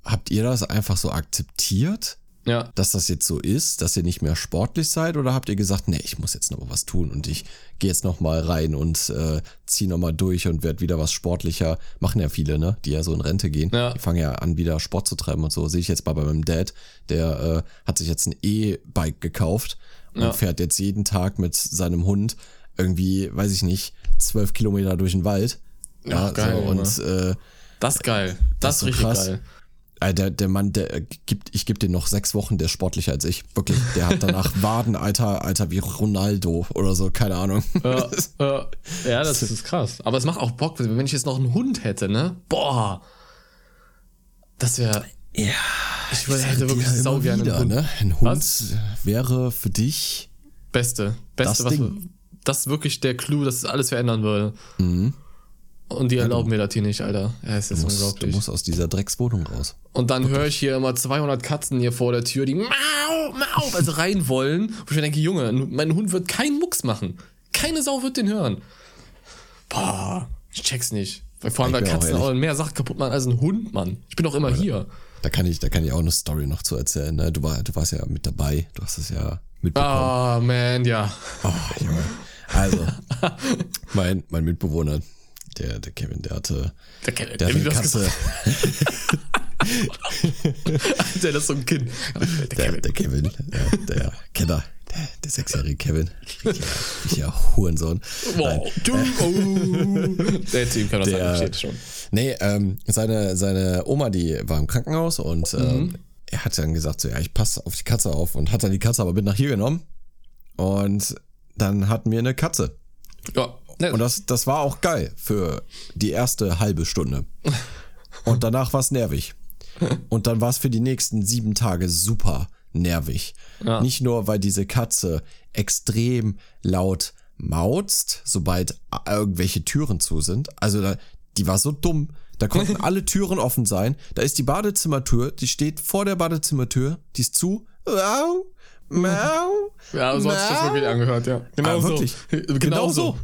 Speaker 2: habt ihr das einfach so akzeptiert?
Speaker 1: Ja.
Speaker 2: dass das jetzt so ist, dass ihr nicht mehr sportlich seid oder habt ihr gesagt, nee, ich muss jetzt noch was tun und ich gehe jetzt noch mal rein und äh, ziehe noch mal durch und werde wieder was sportlicher. Machen ja viele, ne, die ja so in Rente gehen.
Speaker 1: Ja.
Speaker 2: Die fangen ja an, wieder Sport zu treiben und so. Sehe ich jetzt mal bei meinem Dad, der äh, hat sich jetzt ein E-Bike gekauft und
Speaker 1: Ja.
Speaker 2: fährt jetzt jeden Tag mit seinem Hund irgendwie, weiß ich nicht, zwölf Kilometer durch den Wald. Ja,
Speaker 1: Ach, geil,
Speaker 2: so, und äh,
Speaker 1: Das ist geil. Das,
Speaker 2: ist so
Speaker 1: ist richtig
Speaker 2: krass.
Speaker 1: geil.
Speaker 2: Ey, Der, der Mann, der äh, gibt, ich gebe dir noch sechs Wochen, der ist sportlicher als ich. Wirklich, der hat danach Waden, Alter, Alter, wie Ronaldo oder so, keine Ahnung.
Speaker 1: Ja, ja. ja, das ist krass. Aber es macht auch Bock, wenn ich jetzt noch einen Hund hätte, ne? Boah. Das wäre.
Speaker 2: Ja,
Speaker 1: Ich würde- hätte wirklich sau gerne einen Hund.
Speaker 2: ne? Ein Hund
Speaker 1: Was?
Speaker 2: wäre für dich
Speaker 1: Beste. Beste,
Speaker 2: Das
Speaker 1: was
Speaker 2: Ding.
Speaker 1: das ist wirklich der Clou, dass es alles verändern würde. Und die erlauben mir das hier nicht, Alter. Ja, es ist
Speaker 2: Du musst, du
Speaker 1: unglaublich.
Speaker 2: musst aus dieser Dreckswohnung raus.
Speaker 1: Und dann höre ich hier immer 200 Katzen hier vor der Tür, die mau, mau, weil sie rein wollen. Wo ich mir denke, Junge, mein Hund wird keinen Mucks machen. Keine Sau wird den hören. Boah, ich check's nicht. Weil vor allem
Speaker 2: auch
Speaker 1: Katzen auch mehr Sachen kaputt machen als ein Hund, Mann. Ich bin doch immer hier.
Speaker 2: Da kann ich, da kann ich auch eine Story noch zu erzählen. Ne? Du, war, du warst ja mit dabei. Du hast es ja mitbekommen.
Speaker 1: Ah, man, ja.
Speaker 2: Oh, Junge. Also, mein, mein Mitbewohner, der, der Kevin, der hatte,
Speaker 1: Der, Kevin,
Speaker 2: der hatte eine
Speaker 1: das
Speaker 2: Katze.
Speaker 1: Der ist so ein Kind. Der
Speaker 2: Der,
Speaker 1: Kevin.
Speaker 2: der Kevin, der, Kenner, der, sechsjährige Kevin. Richtiger, richtiger Hurensohn.
Speaker 1: Wow, du, oh. Der Team kann das
Speaker 2: Der-
Speaker 1: sagen, steht schon.
Speaker 2: Nee, ähm, seine, seine Oma, die war im Krankenhaus und ähm,
Speaker 1: Mhm.
Speaker 2: er hat dann gesagt, so, ja, ich passe auf die Katze auf und hat dann die Katze aber mit nach hier genommen. Und dann hatten wir eine Katze.
Speaker 1: Ja,
Speaker 2: Und das, das war auch geil für die erste halbe Stunde. Und danach war es nervig. Und dann war es für die nächsten sieben Tage super nervig.
Speaker 1: Ja.
Speaker 2: Nicht nur, weil diese Katze extrem laut mauzt, sobald irgendwelche Türen zu sind. Also da, die war so dumm. Da konnten alle Türen offen sein. Da ist die Badezimmertür, die steht vor der Badezimmertür, die ist zu. Mau,
Speaker 1: Ja, so hat sich das wirklich angehört, ja. Genau
Speaker 2: Ah,
Speaker 1: so.
Speaker 2: wirklich?
Speaker 1: Genau, so.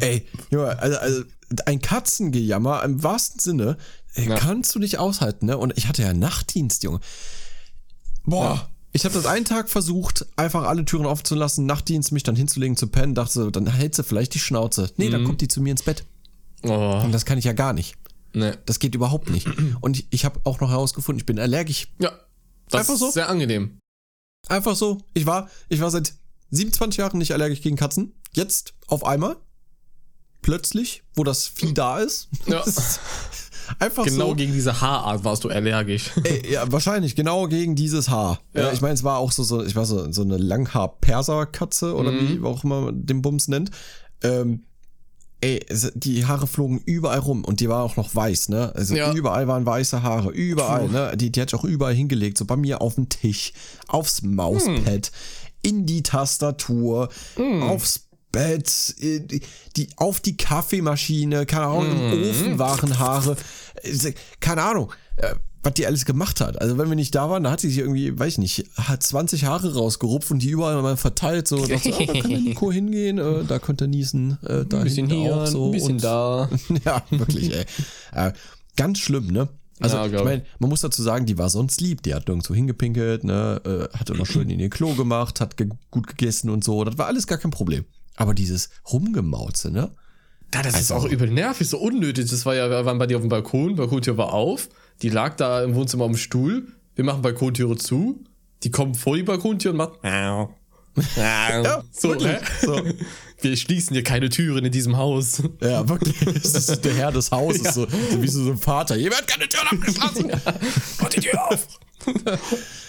Speaker 2: Ey, Junge, also, also ein Katzengejammer im wahrsten Sinne ey,
Speaker 1: Ja.
Speaker 2: kannst du nicht aushalten, ne? Und ich hatte ja Nachtdienst, Junge. Boah. Ich habe das einen Tag versucht, einfach alle Türen offen zu lassen, Nachtdienst, mich dann hinzulegen zu pennen, dachte so, dann hältst du vielleicht die Schnauze. Nee,
Speaker 1: Mhm.
Speaker 2: dann kommt die zu mir ins Bett.
Speaker 1: Oh,
Speaker 2: Und das kann ich ja gar nicht.
Speaker 1: ne.
Speaker 2: Das geht überhaupt nicht. Und ich, ich habe auch noch herausgefunden, ich bin allergisch.
Speaker 1: Ja. Das
Speaker 2: Einfach so?
Speaker 1: ist sehr angenehm.
Speaker 2: Einfach so. Ich war, ich war seit 27 Jahren nicht allergisch gegen Katzen. Jetzt auf einmal. Plötzlich, wo das Vieh da ist.
Speaker 1: Ja.
Speaker 2: Einfach
Speaker 1: Genau
Speaker 2: so.
Speaker 1: gegen diese Haarart warst du allergisch.
Speaker 2: Ey, ja, wahrscheinlich genau gegen dieses Haar.
Speaker 1: Ja.
Speaker 2: Ich meine, es war auch so, so ich war so, so eine Langhaar-Perser-Katze oder wie auch immer man den Bums nennt. Ähm, ey, die Haare flogen überall rum und die war auch noch weiß, ne? Also
Speaker 1: Ja.
Speaker 2: überall waren weiße Haare, überall,
Speaker 1: Puh.
Speaker 2: ne? Die, die hat sich auch überall hingelegt, so bei mir auf den Tisch, aufs Mauspad, in die Tastatur, aufs Bett, äh, die, auf die Kaffeemaschine, keine Ahnung, im Ofen waren Haare, äh, keine Ahnung, äh, was die alles gemacht hat. Also wenn wir nicht da waren, da hat sie sich irgendwie, weiß ich nicht, hat 20 Haare rausgerupft und die überall mal verteilt, so, dachte, so, ah, da kann der Nico hingehen, äh, da konnte er niesen, äh, da
Speaker 1: Ein bisschen hier,
Speaker 2: auch so
Speaker 1: ein bisschen
Speaker 2: und,
Speaker 1: da.
Speaker 2: ja, wirklich, ey. Äh, ganz schlimm, ne? Also,
Speaker 1: Ja,
Speaker 2: ich meine, man muss dazu sagen, die war sonst lieb. Die hat nirgendwo hingepinkelt, ne? Äh, hat immer schön in ihr Klo gemacht, hat ge gut gegessen und so. Das war alles gar kein Problem. Aber dieses Rumgemauze, ne?
Speaker 1: Ja, das ist
Speaker 2: Also-
Speaker 1: auch übel nervig, so unnötig. Das war ja, wir waren bei dir auf dem Balkon, Balkontür war auf, die lag da im Wohnzimmer am Stuhl, wir machen Balkontüre zu, die kommen vor die Balkontür und machen ja, so?
Speaker 2: So.
Speaker 1: Wir schließen hier keine Türen in diesem Haus.
Speaker 2: Ja, wirklich. Das ist der Herr des Hauses, so, so wie so ein Vater. Jemand hat keine Tür abgeschlossen. Mach die Tür auf.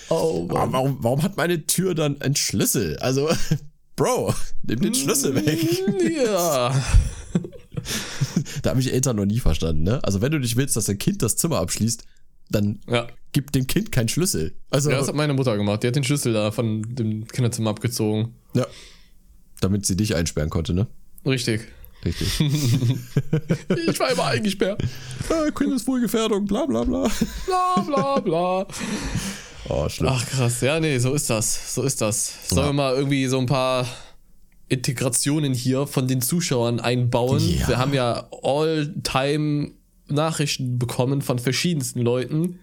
Speaker 1: Oh,
Speaker 2: Aber warum, warum hat meine Tür dann einen Schlüssel? Also, Bro, nimm den Schlüssel weg.
Speaker 1: Ja.
Speaker 2: Da habe ich Eltern noch nie verstanden, ne? Also, wenn du nicht willst, dass dein Kind das Zimmer abschließt, dann
Speaker 1: Ja.
Speaker 2: gib dem Kind keinen Schlüssel. Also,
Speaker 1: ja, das hat meine Mutter gemacht. Die hat den Schlüssel da von dem Kinderzimmer abgezogen.
Speaker 2: ja. Damit sie dich einsperren konnte, ne?
Speaker 1: Richtig.
Speaker 2: Richtig.
Speaker 1: Ich war immer eingesperrt.
Speaker 2: ah, Kindeswohlgefährdung, bla bla bla.
Speaker 1: Bla bla bla.
Speaker 2: Oh, schlimm.
Speaker 1: Ach krass, ja, nee, so ist das. So ist das. Sollen
Speaker 2: Ja.
Speaker 1: wir mal irgendwie so ein paar Integrationen hier von den Zuschauern einbauen?
Speaker 2: Ja.
Speaker 1: Wir haben ja all-time Nachrichten bekommen von verschiedensten Leuten.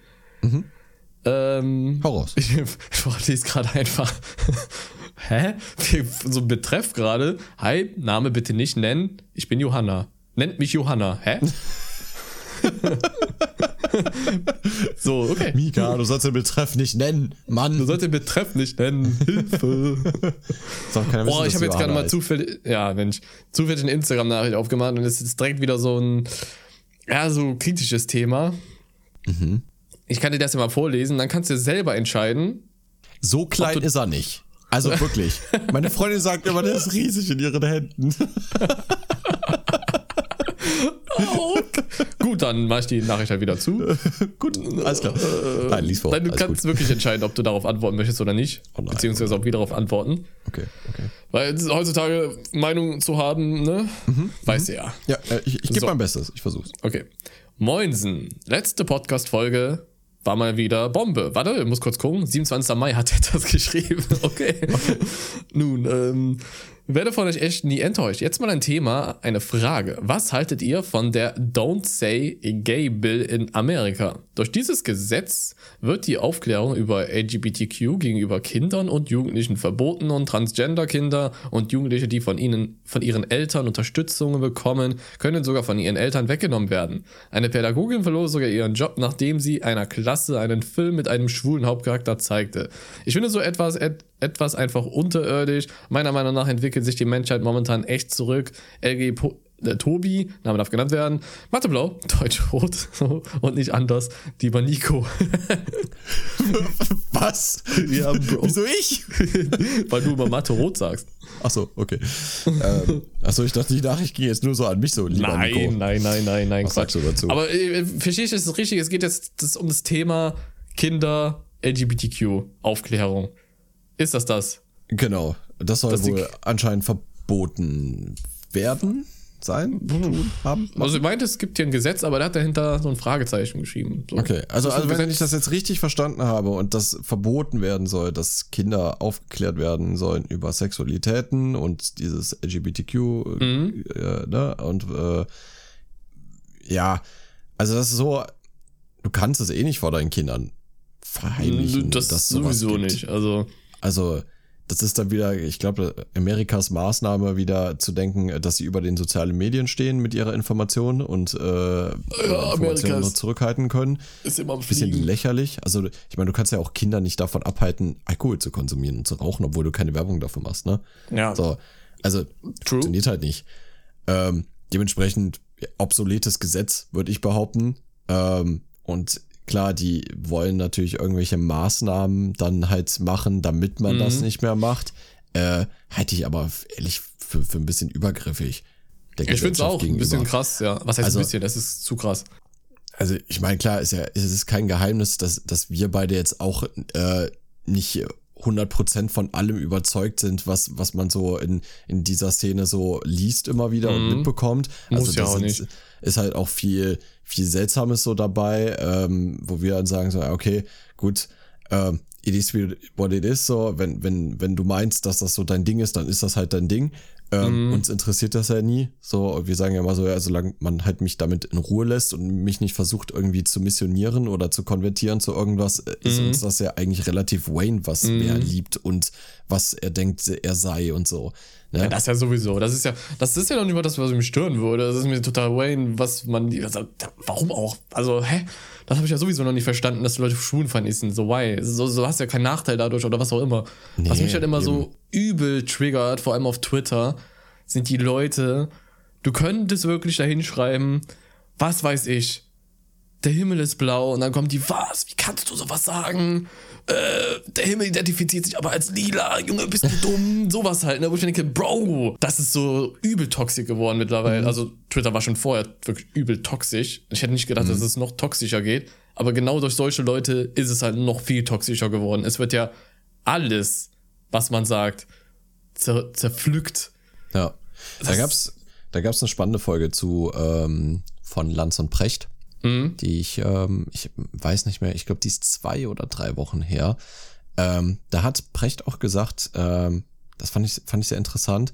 Speaker 1: Ähm,
Speaker 2: Hau raus.
Speaker 1: ich, ich lese gerade einfach. Hä? So ein Betreff gerade. Hi, Name bitte nicht nennen. Ich bin Johanna. Nennt mich Johanna. Hä? so, okay.
Speaker 2: Mika, du sollst den Betreff nicht nennen. Mann.
Speaker 1: Du sollst den Betreff nicht nennen. Hilfe.
Speaker 2: Wissen,
Speaker 1: Boah, ich habe jetzt gerade mal zufällig, ja, Mensch, zufällig eine Instagram-Nachricht aufgemacht und es ist direkt wieder so ein, ja, so kritisches Thema.
Speaker 2: Mhm.
Speaker 1: Ich kann dir das ja mal vorlesen, dann kannst du selber entscheiden.
Speaker 2: So klein ist er nicht. Also wirklich. Meine Freundin sagt immer, der ist riesig in ihren Händen.
Speaker 1: Gut, dann mache ich die Nachricht halt wieder zu.
Speaker 2: Gut, alles klar. Nein, lies vor.
Speaker 1: Dann du
Speaker 2: Alles
Speaker 1: kannst
Speaker 2: gut.
Speaker 1: wirklich entscheiden, ob du darauf antworten möchtest oder nicht.
Speaker 2: Oh nein,
Speaker 1: beziehungsweise ob wir darauf antworten.
Speaker 2: Okay, okay.
Speaker 1: Weil heutzutage Meinung zu haben, ne? Mhm, weißt du ja.
Speaker 2: Ja, äh, ich, ich gebe
Speaker 1: So.
Speaker 2: mein Bestes. Ich versuch's.
Speaker 1: Okay. Moinsen. Letzte Podcast-Folge war mal wieder Bombe. Warte, ich muss kurz gucken. 27. Mai hat er das geschrieben. Okay. Nun, ähm, werde von euch echt nie enttäuscht. Jetzt mal ein Thema, eine Frage. Was haltet ihr von der Don't Say Gay Bill in Amerika? Durch dieses Gesetz wird die Aufklärung über LGBTQ gegenüber Kindern und Jugendlichen verboten und Transgender-Kinder und Jugendliche, die von ihnen, von ihren Eltern Unterstützung bekommen, können sogar von ihren Eltern weggenommen werden. Eine Pädagogin verlor sogar ihren Job, nachdem sie einer Klasse einen Film mit einem schwulen Hauptcharakter zeigte. Ich finde so etwas, et, etwas einfach unterirdisch. Meiner Meinung nach entwickelt sich die Menschheit momentan echt zurück. LG Po- äh, Tobi, Name darf genannt werden, Mathe Blau, Deutsch Rot und nicht anders, lieber Nico.
Speaker 2: Was?
Speaker 1: Ja, Bro.
Speaker 2: Wieso ich?
Speaker 1: Weil du immer Mathe Rot sagst.
Speaker 2: Achso, okay. ähm, achso, ich dachte, die Nachricht ging jetzt nur so an mich so, lieber
Speaker 1: Nein,
Speaker 2: Nico.
Speaker 1: nein, nein, nein, nein,
Speaker 2: Was sagst du dazu?
Speaker 1: Aber äh, verstehe ich das richtig? Es geht jetzt das um das Thema Kinder, LGBTQ, Aufklärung. Ist das das?
Speaker 2: Genau. Das soll
Speaker 1: die-
Speaker 2: wohl anscheinend verboten werden, sein, tun, haben.
Speaker 1: Also ich meinte, es gibt hier ein Gesetz, aber der hat dahinter so ein Fragezeichen geschrieben. So.
Speaker 2: Okay, also,
Speaker 1: Das
Speaker 2: also wenn
Speaker 1: Gesetz.
Speaker 2: ich das jetzt richtig verstanden habe und das verboten werden soll, dass Kinder aufgeklärt werden sollen über Sexualitäten und dieses LGBTQ,
Speaker 1: Mhm.
Speaker 2: äh, ne, und äh, ja, also das ist so, du kannst es eh nicht vor deinen Kindern verheimlichen.
Speaker 1: das sowieso nicht. Also
Speaker 2: Also, das ist dann wieder, ich glaube, Amerikas Maßnahme wieder zu denken, dass sie über den sozialen Medien stehen mit ihrer Information und äh,
Speaker 1: Amerika
Speaker 2: Informationen nur zurückhalten können.
Speaker 1: ist immer am
Speaker 2: Bisschen lächerlich. Also, ich meine, du kannst ja auch Kinder nicht davon abhalten, Alkohol zu konsumieren und zu rauchen, obwohl du keine Werbung dafür machst, ne?
Speaker 1: Ja,
Speaker 2: So, also,
Speaker 1: true.
Speaker 2: funktioniert halt nicht. Ähm, dementsprechend obsoletes Gesetz, würde ich behaupten. Ähm, und klar, die wollen natürlich irgendwelche Maßnahmen dann halt machen, damit man das
Speaker 1: Mhm.
Speaker 2: nicht mehr macht. Äh, halte ich aber ehrlich für, für ein bisschen übergriffig.
Speaker 1: Ich finde es auch ein
Speaker 2: gegenüber.
Speaker 1: bisschen krass, ja. Was heißt
Speaker 2: Also-
Speaker 1: ein bisschen? Das ist zu krass.
Speaker 2: Also ich meine, klar, ist ja, es ist kein Geheimnis, dass, dass wir beide jetzt auch äh, nicht 100% von allem überzeugt sind, was, was man so in, in dieser Szene so liest immer wieder und
Speaker 1: Mhm.
Speaker 2: mitbekommt. Also
Speaker 1: Muss ja
Speaker 2: das
Speaker 1: auch nicht.
Speaker 2: ist halt auch viel, viel Seltsames so dabei, ähm, wo wir dann sagen so, okay, gut, ähm, it is what it is, so, wenn, wenn, wenn du meinst, dass das so dein Ding ist, dann ist das halt dein Ding. Ähm,
Speaker 1: Mhm.
Speaker 2: Uns interessiert das ja nie. So, wir sagen ja immer so, ja, solange man halt mich damit in Ruhe lässt und mich nicht versucht, irgendwie zu missionieren oder zu konvertieren zu irgendwas, äh, ist
Speaker 1: Mhm.
Speaker 2: uns das ja eigentlich relativ Wayne, was
Speaker 1: Mhm.
Speaker 2: er liebt und was er denkt, er sei und so. Ne?
Speaker 1: Ja, das ja sowieso. Das ist ja, das ist ja noch nicht mal das, was mich stören würde. Das ist mir total Wayne, was man, also, warum auch? Also, hä? Das habe ich ja sowieso noch nicht verstanden, dass die Leute schwulenfeindlich sind. So, why? So, so hast du ja keinen Nachteil dadurch oder was auch immer. was
Speaker 2: Nee,
Speaker 1: mich halt immer
Speaker 2: eben.
Speaker 1: so übel triggert, vor allem auf Twitter, sind die Leute, du könntest wirklich da hinschreiben, was weiß ich, der Himmel ist blau und dann kommt die, was? Wie kannst du sowas sagen? Äh, der Himmel identifiziert sich aber als lila, Junge, bist du dumm? Sowas halt, ne? Wo ich mir denke, Bro, das ist so übel toxisch geworden mittlerweile. Also Twitter war schon vorher wirklich übel toxisch. Ich hätte nicht gedacht, dass es noch toxischer geht. Aber genau durch solche Leute ist es halt noch viel toxischer geworden. Es wird ja alles, was man sagt, zer zerpflückt.
Speaker 2: Ja. Da
Speaker 1: Das-
Speaker 2: gab's, da gab's eine spannende Folge zu ähm, von Lanz und Precht,
Speaker 1: Mhm.
Speaker 2: die ich, ähm, ich weiß nicht mehr, ich glaube, die ist zwei oder drei Wochen her. Ähm, da hat Precht auch gesagt, ähm, das fand ich, fand ich sehr interessant,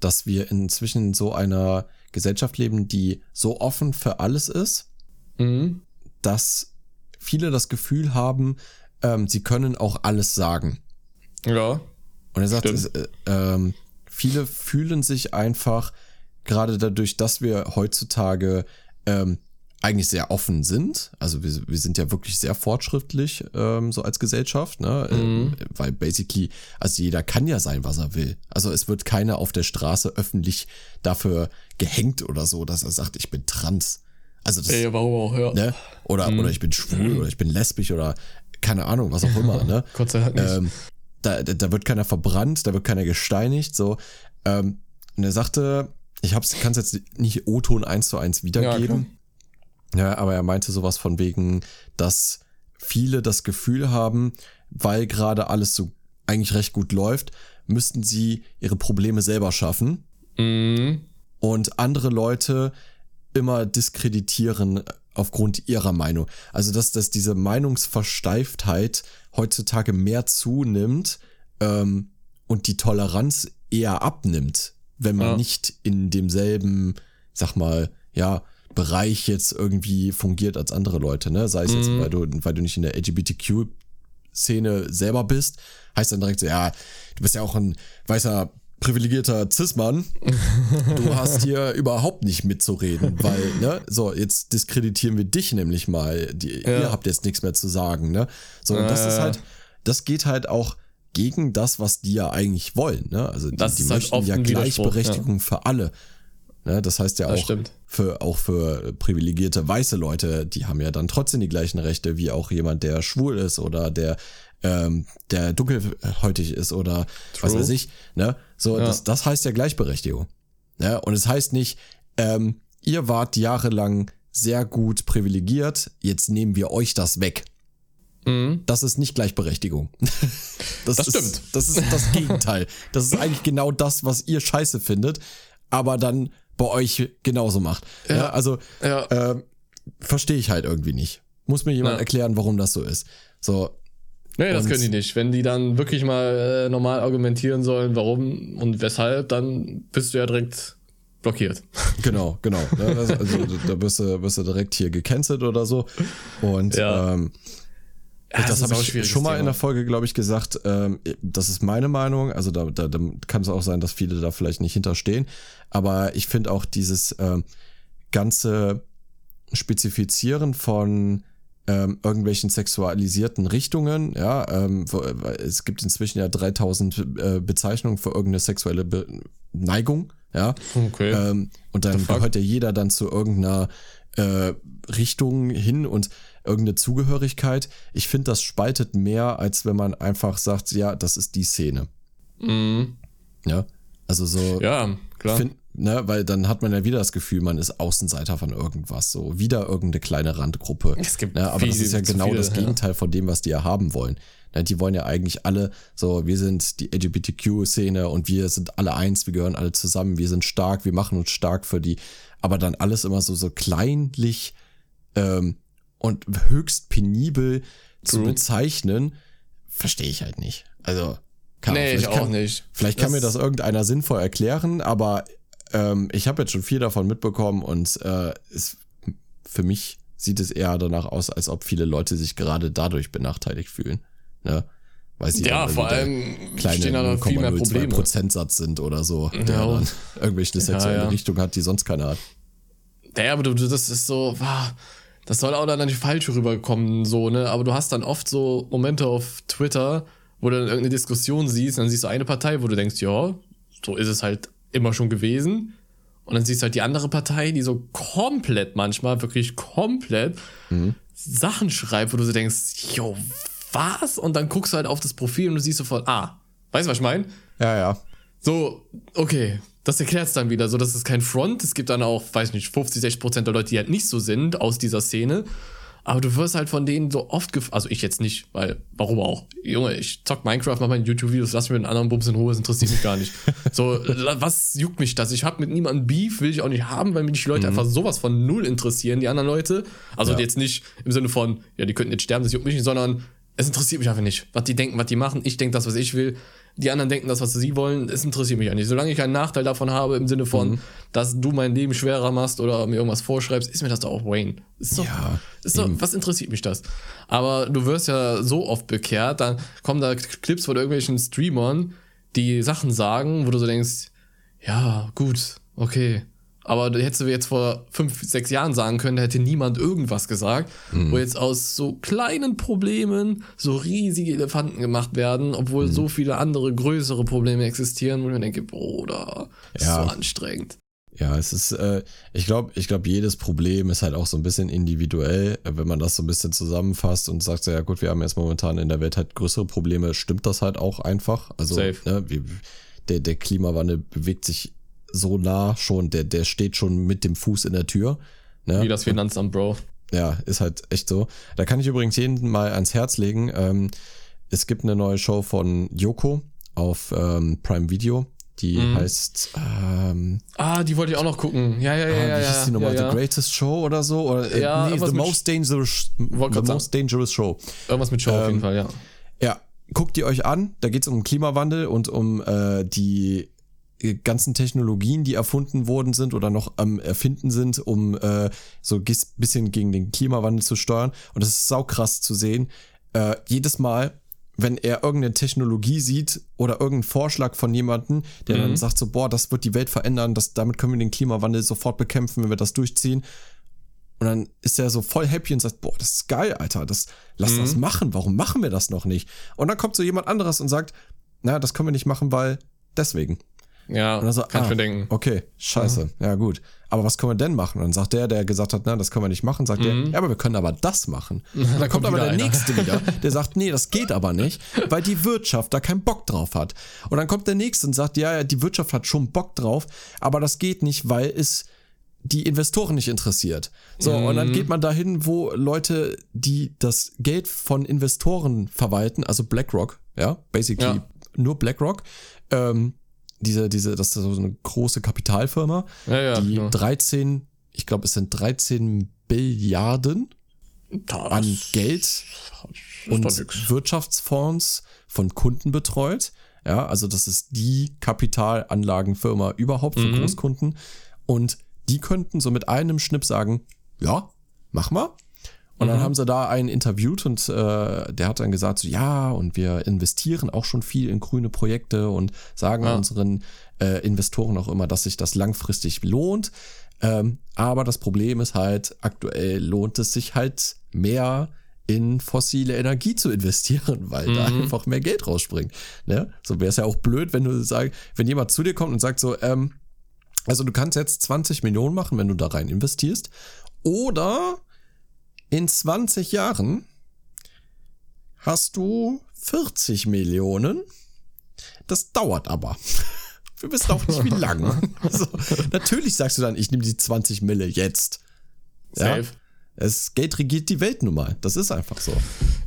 Speaker 2: dass wir inzwischen in so einer Gesellschaft leben, die so offen für alles ist,
Speaker 1: Mhm.
Speaker 2: dass viele das Gefühl haben, ähm, sie können auch alles sagen.
Speaker 1: Ja.
Speaker 2: Und er sagt, es, äh, ähm, viele fühlen sich einfach, gerade dadurch, dass wir heutzutage ähm, eigentlich sehr offen sind, also wir, wir sind ja wirklich sehr fortschrittlich ähm, so als Gesellschaft, ne?
Speaker 1: Mhm.
Speaker 2: Äh, weil basically, also jeder kann ja sein, was er will. Also es wird keiner auf der Straße öffentlich dafür gehängt oder so, dass er sagt, ich bin trans. Also das,
Speaker 1: Ey, warum auch, ja.
Speaker 2: ne? Oder,
Speaker 1: Mhm.
Speaker 2: oder ich bin schwul oder ich bin lesbisch oder keine Ahnung, was auch immer, ne?
Speaker 1: Gott sei Dank nicht.
Speaker 2: Ähm, da, da da wird keiner verbrannt, da wird keiner gesteinigt, so. Ähm, und er sagte, ich kann es jetzt nicht O-Ton eins zu eins wiedergeben. Ja, aber er meinte sowas von wegen, dass viele das Gefühl haben, weil gerade alles so eigentlich recht gut läuft, müssten sie ihre Probleme selber schaffen
Speaker 1: Mhm.
Speaker 2: und andere Leute immer diskreditieren aufgrund ihrer Meinung. Also dass, dass diese Meinungsversteiftheit heutzutage mehr zunimmt ähm, und die Toleranz eher abnimmt, wenn man
Speaker 1: Ja.
Speaker 2: nicht in demselben, sag mal, ja, Bereich jetzt irgendwie fungiert als andere Leute, ne? Sei es jetzt, weil du, weil du nicht in der LGBTQ-Szene selber bist, heißt dann direkt so, ja, du bist ja auch ein weißer privilegierter Cis-Mann, du hast hier überhaupt nicht mitzureden, weil, ne, so, jetzt diskreditieren wir dich nämlich mal, die,
Speaker 1: Ja.
Speaker 2: ihr habt jetzt nichts mehr zu sagen, ne? So, und das
Speaker 1: Ja,
Speaker 2: ist
Speaker 1: ja.
Speaker 2: halt, das geht halt auch gegen das, was die ja eigentlich wollen, ne? Also die,
Speaker 1: Das
Speaker 2: die
Speaker 1: halt
Speaker 2: möchten
Speaker 1: oft
Speaker 2: ja Gleichberechtigung für alle. Ne? Das heißt ja
Speaker 1: Das
Speaker 2: auch
Speaker 1: stimmt.
Speaker 2: für, auch für privilegierte weiße Leute, die haben ja dann trotzdem die gleichen Rechte wie auch jemand, der schwul ist oder der, ähm, der dunkelhäutig ist oder was
Speaker 1: True.
Speaker 2: weiß ich. Ne? So,
Speaker 1: Ja.
Speaker 2: das, das heißt ja Gleichberechtigung. Ne? Und es heißt nicht, ähm, ihr wart jahrelang sehr gut privilegiert, jetzt nehmen wir euch das weg.
Speaker 1: Mhm.
Speaker 2: Das ist nicht Gleichberechtigung. Das,
Speaker 1: Das
Speaker 2: ist,
Speaker 1: stimmt.
Speaker 2: Das ist das Gegenteil. Das ist eigentlich genau das, was ihr scheiße findet, aber dann bei euch genauso macht. Ja,
Speaker 1: Ja.
Speaker 2: also
Speaker 1: Ja.
Speaker 2: ähm, verstehe ich halt irgendwie nicht. Muss mir jemand
Speaker 1: Ja.
Speaker 2: erklären, warum das so ist. So,
Speaker 1: Nee, das können die nicht. Wenn die dann wirklich mal äh, normal argumentieren sollen, warum und weshalb, dann bist du ja direkt blockiert.
Speaker 2: genau, genau. Ne? Also, also da bist du, bist du direkt hier gecancelt oder so. Und
Speaker 1: Ja.
Speaker 2: ähm, Das
Speaker 1: ist
Speaker 2: habe ich schon mal
Speaker 1: Thema.
Speaker 2: in der Folge, glaube ich, gesagt. Ähm, das ist meine Meinung. Also da, da, da kann es auch sein, dass viele da vielleicht nicht hinterstehen. Aber ich finde auch dieses ähm, ganze Spezifizieren von ähm, irgendwelchen sexualisierten Richtungen, ja, ähm, es gibt inzwischen ja 3000 äh, Bezeichnungen für irgendeine sexuelle Be Neigung, ja,
Speaker 1: Okay.
Speaker 2: ähm, und dann gehört ja jeder dann zu irgendeiner äh, Richtung hin und irgendeine Zugehörigkeit. Ich finde, das spaltet mehr, als wenn man einfach sagt, ja, das ist die Szene.
Speaker 1: mhm.
Speaker 2: Ja. Also so,
Speaker 1: Ja, klar.
Speaker 2: find, ne, weil dann hat man ja wieder das Gefühl, man ist Außenseiter von irgendwas, so wieder irgendeine kleine Randgruppe.
Speaker 1: Es gibt
Speaker 2: ne, aber das
Speaker 1: viel
Speaker 2: ist ja genau
Speaker 1: viele,
Speaker 2: das
Speaker 1: ja.
Speaker 2: Gegenteil von dem, was die ja haben wollen. Ne, die wollen ja eigentlich alle so, wir sind die LGBTQ-Szene und wir sind alle eins, wir gehören alle zusammen, wir sind stark, wir machen uns stark für die, aber dann alles immer so, so kleinlich ähm, und höchst penibel zu
Speaker 1: True.
Speaker 2: bezeichnen, verstehe ich halt nicht. Also, keine
Speaker 1: nee, ich auch
Speaker 2: kann,
Speaker 1: nicht.
Speaker 2: Vielleicht kann
Speaker 1: Das-
Speaker 2: mir das irgendeiner sinnvoll erklären, aber ähm, ich habe jetzt schon viel davon mitbekommen und äh, es, für mich sieht es eher danach aus, als ob viele Leute sich gerade dadurch benachteiligt fühlen. Ne? Weil sie
Speaker 1: Ja,
Speaker 2: dann
Speaker 1: vor allem
Speaker 2: der kleine
Speaker 1: stehen da noch viel mehr
Speaker 2: 0,02
Speaker 1: Probleme.
Speaker 2: Prozentsatz sind oder so, der
Speaker 1: Ja.
Speaker 2: dann irgendwelche sexuelle
Speaker 1: ja.
Speaker 2: Richtung hat, die sonst keiner hat.
Speaker 1: Ja, aber du, das ist so, wah, das soll auch dann nicht falsch rüberkommen, so, ne? Aber du hast dann oft so Momente auf Twitter, wo du dann irgendeine Diskussion siehst, und dann siehst du eine Partei, wo du denkst, ja, so ist es halt immer schon gewesen. Und dann siehst du halt die andere Partei, die so komplett manchmal, wirklich komplett Sachen schreibt, wo du so denkst, yo, was? Und dann guckst du halt auf das Profil und du siehst sofort, ah, weißt du, was ich meine?
Speaker 2: Ja, ja.
Speaker 1: So, okay, das erklärt es dann wieder. So, das ist kein Front. Es gibt dann auch, weiß nicht, 50, 60 Prozent der Leute, die halt nicht so sind aus dieser Szene. Aber du wirst halt von denen so oft gef also ich jetzt nicht, weil, warum auch? Junge, ich zock Minecraft, mach meine YouTube-Videos, lass mich mit einem anderen Bums in Ruhe, das interessiert mich gar nicht. So, was juckt mich das? Ich hab mit niemandem Beef, will ich auch nicht haben, weil mich die Leute einfach sowas von null interessieren, die anderen Leute. Also
Speaker 2: Ja.
Speaker 1: jetzt nicht im Sinne von, ja, die könnten jetzt sterben, das juckt mich nicht, sondern es interessiert mich einfach nicht. Was die denken, was die machen. Ich denke das, was ich will. Die anderen denken das, was sie wollen. Es interessiert mich ja nicht. Solange ich einen Nachteil davon habe, im Sinne von, dass du mein Leben schwerer machst oder mir irgendwas vorschreibst, ist mir das doch auch Wayne. Ist doch,
Speaker 2: Ja,
Speaker 1: ist doch, was interessiert mich das? Aber du wirst ja so oft bekehrt, dann kommen da Clips von irgendwelchen Streamern, die Sachen sagen, wo du so denkst, ja, gut, okay. Aber da hättest du jetzt vor fünf, sechs Jahren sagen können, da hätte niemand irgendwas gesagt, wo jetzt aus so kleinen Problemen so riesige Elefanten gemacht werden, obwohl so viele andere größere Probleme existieren, wo ich mir denke, Bruder, ist
Speaker 2: Ja.
Speaker 1: so anstrengend.
Speaker 2: Ja, es ist, äh, ich glaube, ich glaube, jedes Problem ist halt auch so ein bisschen individuell. Wenn man das so ein bisschen zusammenfasst und sagt, ja gut, wir haben jetzt momentan in der Welt halt größere Probleme, stimmt das halt auch einfach. Also
Speaker 1: Safe.
Speaker 2: ne, wie, der, der Klimawandel bewegt sich so nah schon, der, der steht schon mit dem Fuß in der Tür. Ne?
Speaker 1: Wie das Finanzamt, Bro.
Speaker 2: Ja, ist halt echt so. Da kann ich übrigens jeden mal ans Herz legen. Ähm, es gibt eine neue Show von Yoko auf ähm, Prime Video. Die
Speaker 1: Mhm.
Speaker 2: heißt, ähm,
Speaker 1: Ah, die wollte ich auch noch gucken. Ja, ja, ja,
Speaker 2: ah,
Speaker 1: ja.
Speaker 2: wie
Speaker 1: ja,
Speaker 2: hieß die nochmal?
Speaker 1: ja, ja.
Speaker 2: The Greatest Show oder so? Oder, äh,
Speaker 1: Ja,
Speaker 2: nee, The Most Dangerous, the most dangerous Show.
Speaker 1: Irgendwas mit Show auf jeden
Speaker 2: Ähm,
Speaker 1: Fall, ja.
Speaker 2: Ja, guckt ihr euch an. Da geht es um Klimawandel und um äh, die äh, ganzen Technologien, die erfunden worden sind oder noch am Erfinden sind, um äh, so ein bisschen gegen den Klimawandel zu steuern. Und das ist saukrass zu sehen. Äh, jedes Mal, wenn er irgendeine Technologie sieht oder irgendeinen Vorschlag von jemandem, der dann sagt so, boah, das wird die Welt verändern, das, damit können wir den Klimawandel sofort bekämpfen, wenn wir das durchziehen. Und dann ist er so voll happy und sagt, boah, das ist geil, Alter, das, lass das machen, warum machen wir das noch nicht? Und dann kommt so jemand anderes und sagt, na, das können wir nicht machen, weil deswegen.
Speaker 1: Ja,
Speaker 2: Und dann so,
Speaker 1: kann ich
Speaker 2: ah,
Speaker 1: mir denken.
Speaker 2: Okay, scheiße, ja gut. Aber was können wir denn machen? Und dann sagt der, der gesagt hat, na, das können wir nicht machen, sagt der, ja, aber wir können aber das machen. Und dann kommt
Speaker 1: kommt
Speaker 2: aber der
Speaker 1: einer.
Speaker 2: nächste wieder, der sagt, nee, das geht aber nicht, weil die Wirtschaft da keinen Bock drauf hat. Und dann kommt der nächste und sagt, ja, ja, die Wirtschaft hat schon Bock drauf, aber das geht nicht, weil es die Investoren nicht interessiert. So, und dann geht man dahin, wo Leute, die das Geld von Investoren verwalten, also BlackRock, ja, basically
Speaker 1: Ja.
Speaker 2: nur BlackRock, ähm, diese, diese, das ist so eine große Kapitalfirma,
Speaker 1: Ja, ja.
Speaker 2: die
Speaker 1: ja.
Speaker 2: 13, ich glaube, es sind 13 Billiarden
Speaker 1: Das
Speaker 2: an Geld und. Wirtschaftsfonds von Kunden betreut. Ja, also das ist die Kapitalanlagenfirma überhaupt für
Speaker 1: Mhm.
Speaker 2: Großkunden. Und die könnten so mit einem Schnipp sagen, ja, mach mal. Und
Speaker 1: Mhm.
Speaker 2: dann haben sie da einen interviewt und äh, der hat dann gesagt, so ja, und wir investieren auch schon viel in grüne Projekte und sagen
Speaker 1: Ja.
Speaker 2: unseren äh, Investoren auch immer, dass sich das langfristig lohnt. Ähm, aber das Problem ist halt, aktuell lohnt es sich halt mehr in fossile Energie zu investieren, weil da einfach mehr Geld rausspringt. Ne? So wäre es ja auch blöd, wenn du sagst, wenn jemand zu dir kommt und sagt so, ähm, also du kannst jetzt 20 Millionen machen, wenn du da rein investierst. Oder in 20 Jahren hast du 40 Millionen. Das dauert aber. Wir wissen auch nicht, wie lange. So, natürlich sagst du dann, ich nehme die 20 Mille jetzt. Ja?
Speaker 1: Safe.
Speaker 2: Das Geld regiert die Welt nun mal. Das ist einfach so.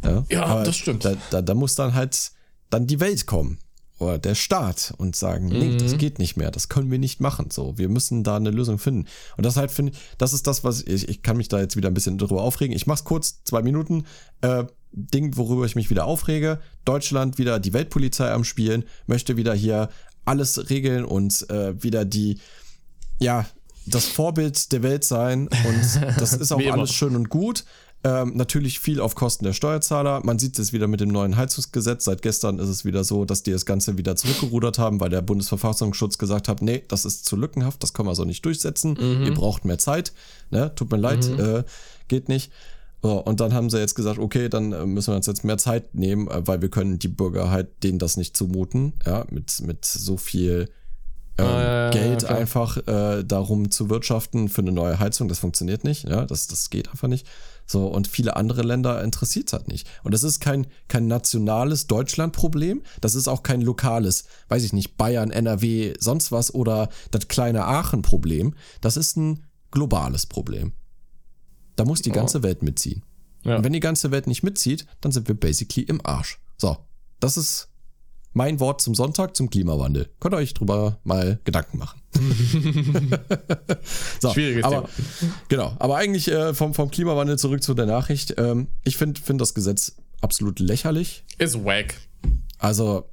Speaker 2: Ja,
Speaker 1: Ja, das stimmt.
Speaker 2: Da, da, da muss dann halt dann die Welt kommen. Oder der Staat und sagen, nee,
Speaker 1: Mhm.
Speaker 2: das geht nicht mehr, das können wir nicht machen. So, wir müssen da eine Lösung finden. Und das halt finde ich, das ist das, was ich, ich kann mich da jetzt wieder ein bisschen drüber aufregen. Ich mach's kurz, zwei Minuten. Äh, Ding, worüber ich mich wieder aufrege. Deutschland wieder die Weltpolizei am Spielen, möchte wieder hier alles regeln und äh, wieder die, ja, das Vorbild der Welt sein. Und das ist auch alles schön und gut. Ähm, natürlich viel auf Kosten der Steuerzahler. Man sieht es wieder mit dem neuen Heizungsgesetz. Seit gestern ist es wieder so, dass die das Ganze wieder zurückgerudert haben, weil der Bundesverfassungsschutz gesagt hat, nee, das ist zu lückenhaft, das können wir so nicht durchsetzen. Ihr braucht mehr Zeit. Ne? Tut mir leid, äh, geht nicht. So, und dann haben sie jetzt gesagt, okay, dann äh, müssen wir uns jetzt mehr Zeit nehmen, äh, weil wir können die Bürger halt denen das nicht zumuten, ja, mit, mit so viel ähm,
Speaker 1: Ah, ja,
Speaker 2: Geld
Speaker 1: klar.
Speaker 2: einfach äh, darum zu wirtschaften für eine neue Heizung, das funktioniert nicht, ja, das, das geht einfach nicht. So, und viele andere Länder interessiert es halt nicht. Und das ist kein, kein nationales Deutschland-Problem, das ist auch kein lokales, weiß ich nicht, Bayern, NRW, sonst was oder das kleine Aachen-Problem. Das ist ein globales Problem. Da muss die ganze Welt mitziehen.
Speaker 1: Ja.
Speaker 2: Und wenn die ganze Welt nicht mitzieht, dann sind wir basically im Arsch. So, das ist mein Wort zum Sonntag zum Klimawandel. Könnt ihr euch drüber mal Gedanken machen. so,
Speaker 1: Schwieriges
Speaker 2: aber,
Speaker 1: Thema.
Speaker 2: Genau, aber eigentlich äh, vom, vom Klimawandel zurück zu der Nachricht. Ähm, ich finde find das Gesetz absolut lächerlich.
Speaker 1: Ist wack.
Speaker 2: Also,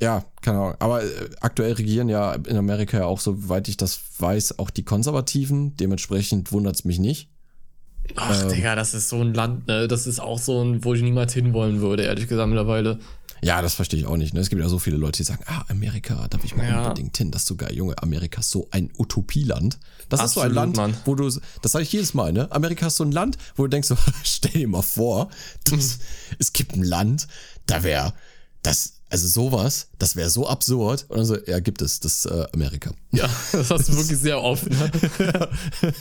Speaker 2: ja, keine Ahnung. Aber äh, aktuell regieren ja in Amerika ja auch, soweit ich das weiß, auch die Konservativen. Dementsprechend wundert es mich nicht.
Speaker 1: Ach,
Speaker 2: Ähm.
Speaker 1: Digga, das ist so ein Land, ne? Das ist auch so ein, wo ich niemals hinwollen würde, ehrlich gesagt, mittlerweile.
Speaker 2: Ja, das verstehe ich auch nicht. Ne? Es gibt ja so viele Leute, die sagen, ah, Amerika, da will ich mal
Speaker 1: Ja.
Speaker 2: unbedingt hin. Das ist sogar, Junge, Amerika ist so ein Utopieland. Das ist so ein
Speaker 1: Absolut,
Speaker 2: Land,
Speaker 1: Mann.
Speaker 2: wo du, das sage ich jedes Mal, ne? Amerika ist so ein Land, wo du denkst so, stell dir mal vor, das, es gibt ein Land, da wäre das, also sowas, das wäre so absurd. Und dann so, ja, gibt es, das ist äh, Amerika.
Speaker 1: Ja, das hast du wirklich sehr oft. Ne?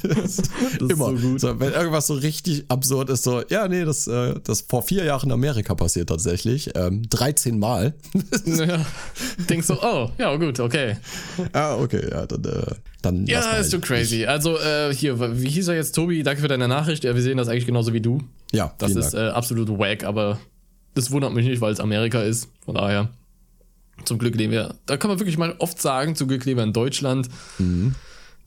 Speaker 2: Das ist Immer.
Speaker 1: so gut.
Speaker 2: So, wenn irgendwas so richtig absurd ist, so, ja, nee, das, äh, das vor vier Jahren in Amerika passiert tatsächlich. Ähm, 13 Mal.
Speaker 1: ja. Denkst du, oh, ja, gut, okay.
Speaker 2: ah, okay, ja, dann, äh, dann.
Speaker 1: Ja, ist so crazy. Also, äh, hier, wie hieß er jetzt, Tobi? Danke für deine Nachricht. Ja, wir sehen das eigentlich genauso wie du.
Speaker 2: Ja,
Speaker 1: Das ist äh, absolut wack, aber das wundert mich nicht, weil es Amerika ist. Von daher, zum Glück leben wir, da kann man wirklich mal oft sagen, zum Glück leben wir in Deutschland.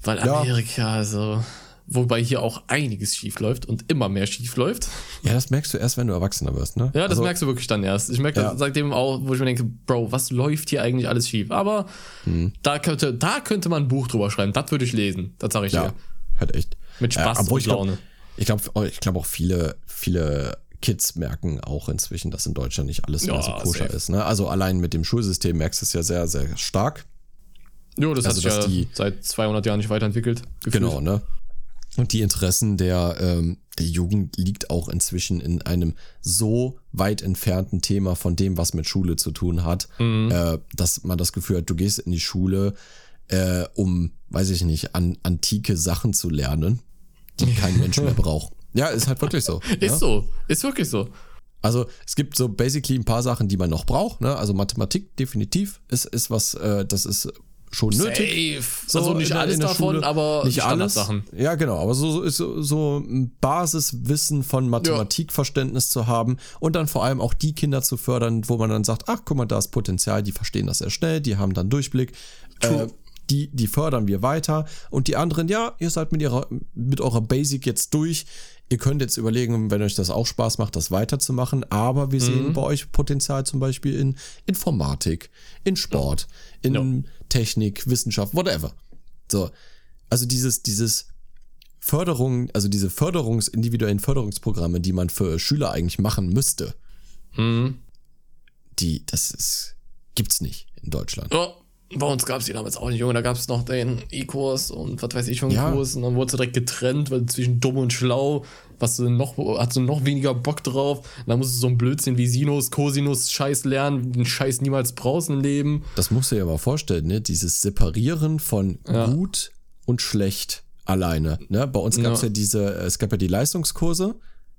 Speaker 1: Weil
Speaker 2: Ja.
Speaker 1: Amerika, also, wobei hier auch einiges schief läuft und immer mehr schief läuft.
Speaker 2: Ja, das merkst du erst, wenn du Erwachsener wirst, ne?
Speaker 1: Ja, das
Speaker 2: also,
Speaker 1: merkst du wirklich dann erst. Ich merke
Speaker 2: Ja.
Speaker 1: das seitdem auch, wo ich mir denke, Bro, was läuft hier eigentlich alles schief? Aber
Speaker 2: Mhm.
Speaker 1: da könnte, da könnte man ein Buch drüber schreiben. Das würde ich lesen. Das sage ich
Speaker 2: Ja,
Speaker 1: dir.
Speaker 2: halt echt.
Speaker 1: Mit Spaß
Speaker 2: obwohl
Speaker 1: und
Speaker 2: ich glaub-
Speaker 1: Laune.
Speaker 2: Ich glaube ich glaub auch viele, viele Kids merken auch inzwischen, dass in Deutschland nicht alles mehr
Speaker 1: Ja,
Speaker 2: so koscher
Speaker 1: safe.
Speaker 2: ist. Ne? Also allein mit dem Schulsystem merkst du es ja sehr, sehr stark.
Speaker 1: Jo, das
Speaker 2: Also,
Speaker 1: hat sich ja
Speaker 2: die-
Speaker 1: seit 200 Jahren nicht weiterentwickelt. gefühlt.
Speaker 2: Genau, ne? Und die Interessen der, ähm, der Jugend liegt auch inzwischen in einem so weit entfernten Thema von dem, was mit Schule zu tun hat,
Speaker 1: Mhm.
Speaker 2: äh, dass man das Gefühl hat, du gehst in die Schule, äh, um, weiß ich nicht, an antike Sachen zu lernen, die kein Mensch mehr braucht. Ja, ist halt wirklich so.
Speaker 1: Ist
Speaker 2: ja?
Speaker 1: so. Ist wirklich so.
Speaker 2: Also es gibt so basically ein paar Sachen, die man noch braucht. Ne? Also Mathematik definitiv ist, ist was, äh, das ist schon nötig.
Speaker 1: Safe. also nicht
Speaker 2: in der-
Speaker 1: alles
Speaker 2: in
Speaker 1: davon,
Speaker 2: Schule.
Speaker 1: aber
Speaker 2: nicht alles.
Speaker 1: Standardsachen.
Speaker 2: Ja, genau. Aber so, so so, so ein Basiswissen von Mathematikverständnis zu haben und dann vor allem auch die Kinder zu fördern, wo man dann sagt, ach guck mal, da ist Potenzial, die verstehen das sehr schnell, die haben dann Durchblick. Äh, die, die fördern wir weiter und die anderen, ja, ihr seid mit, ihrer, mit eurer Basic jetzt durch. Ihr könnt jetzt überlegen, wenn euch das auch Spaß macht, das weiterzumachen, aber wir
Speaker 1: Mhm.
Speaker 2: sehen bei euch Potenzial zum Beispiel in Informatik, in Sport, in Technik, Wissenschaft, whatever. So, also dieses, dieses Förderung, also diese Förderungs, individuellen Förderungsprogramme, die man für Schüler eigentlich machen müsste,
Speaker 1: Mhm.
Speaker 2: die, das ist, gibt's nicht in Deutschland.
Speaker 1: Ja, bei uns gab es die damals auch nicht, Junge. Da gab es noch den E-Kurs und was weiß ich schon
Speaker 2: Ja.
Speaker 1: Kurs. Und dann wurde direkt getrennt, weil zwischen dumm und schlau, was du noch, hast du noch weniger Bock drauf. Und dann musst du so ein Blödsinn wie Sinus, Cosinus, Scheiß lernen, den Scheiß niemals brauchst im Leben.
Speaker 2: Das musst du dir aber vorstellen, ne? Dieses Separieren von gut und schlecht alleine. Ne? Bei uns gab es
Speaker 1: Ja.
Speaker 2: ja. diese, es gab ja die Leistungskurse,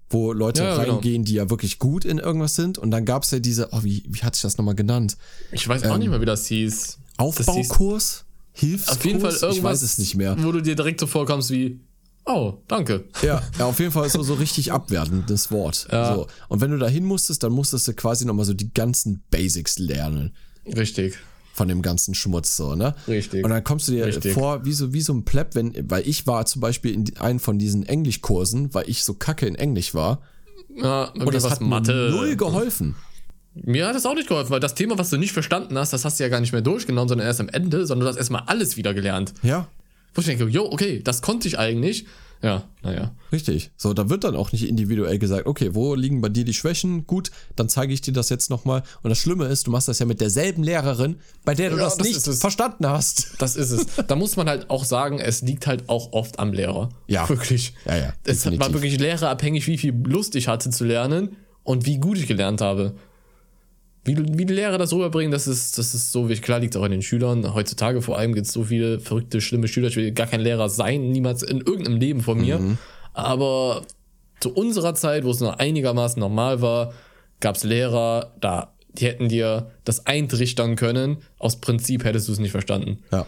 Speaker 2: wo Leute
Speaker 1: Ja, genau.
Speaker 2: reingehen, die ja wirklich gut in irgendwas sind. Und dann gab es ja diese, oh, wie, wie hat sich das nochmal genannt?
Speaker 1: Ich weiß auch nicht mehr, wie das hieß.
Speaker 2: Aufbaukurs? Hilfskurs?
Speaker 1: auf jeden Fall irgendwas,
Speaker 2: Ich weiß es nicht mehr.
Speaker 1: wo du dir direkt so vorkommst wie, oh, danke.
Speaker 2: Ja, ja, auf jeden Fall so, so richtig abwertendes Wort.
Speaker 1: Ja.
Speaker 2: So. Und wenn du da hin musstest, dann musstest du quasi nochmal so die ganzen Basics lernen.
Speaker 1: Richtig.
Speaker 2: von dem ganzen Schmutz so, ne?
Speaker 1: Richtig.
Speaker 2: Und dann kommst du dir
Speaker 1: Richtig.
Speaker 2: vor wie so, wie so ein Pleb, wenn, weil ich war zum Beispiel in einen von diesen Englischkursen, weil ich so kacke in Englisch war.
Speaker 1: Ja,
Speaker 2: Und das
Speaker 1: was
Speaker 2: hat mir null geholfen.
Speaker 1: Mir hat das auch nicht geholfen, weil das Thema, was du nicht verstanden hast, das hast du ja gar nicht mehr durchgenommen, sondern erst am Ende, sondern du hast erstmal alles wieder gelernt.
Speaker 2: Ja,
Speaker 1: Wo ich denke, jo, okay, das konnte ich eigentlich. Ja, naja.
Speaker 2: richtig. So, da wird dann auch nicht individuell gesagt, okay, wo liegen bei dir die Schwächen? Gut, dann zeige ich dir das jetzt nochmal. Und das Schlimme ist, du machst das ja mit derselben Lehrerin, bei der du
Speaker 1: Ja,
Speaker 2: das,
Speaker 1: das
Speaker 2: nicht verstanden hast.
Speaker 1: Das ist es. da muss man halt auch sagen, es liegt halt auch oft am Lehrer.
Speaker 2: Ja.
Speaker 1: Wirklich.
Speaker 2: Ja, ja,
Speaker 1: Es war wirklich lehrerabhängig, wie viel Lust ich hatte zu lernen und wie gut ich gelernt habe. Wie, wie die Lehrer das rüberbringen, das ist, das ist so wichtig. Klar liegt es auch an den Schülern. Heutzutage vor allem gibt es so viele verrückte, schlimme Schüler. Ich will gar kein Lehrer sein, niemals in irgendeinem Leben von mir.
Speaker 2: Mhm.
Speaker 1: Aber zu unserer Zeit, wo es noch einigermaßen normal war, gab es Lehrer, da, die hätten dir das eintrichtern können. Aus Prinzip hättest du es nicht verstanden.
Speaker 2: Ja.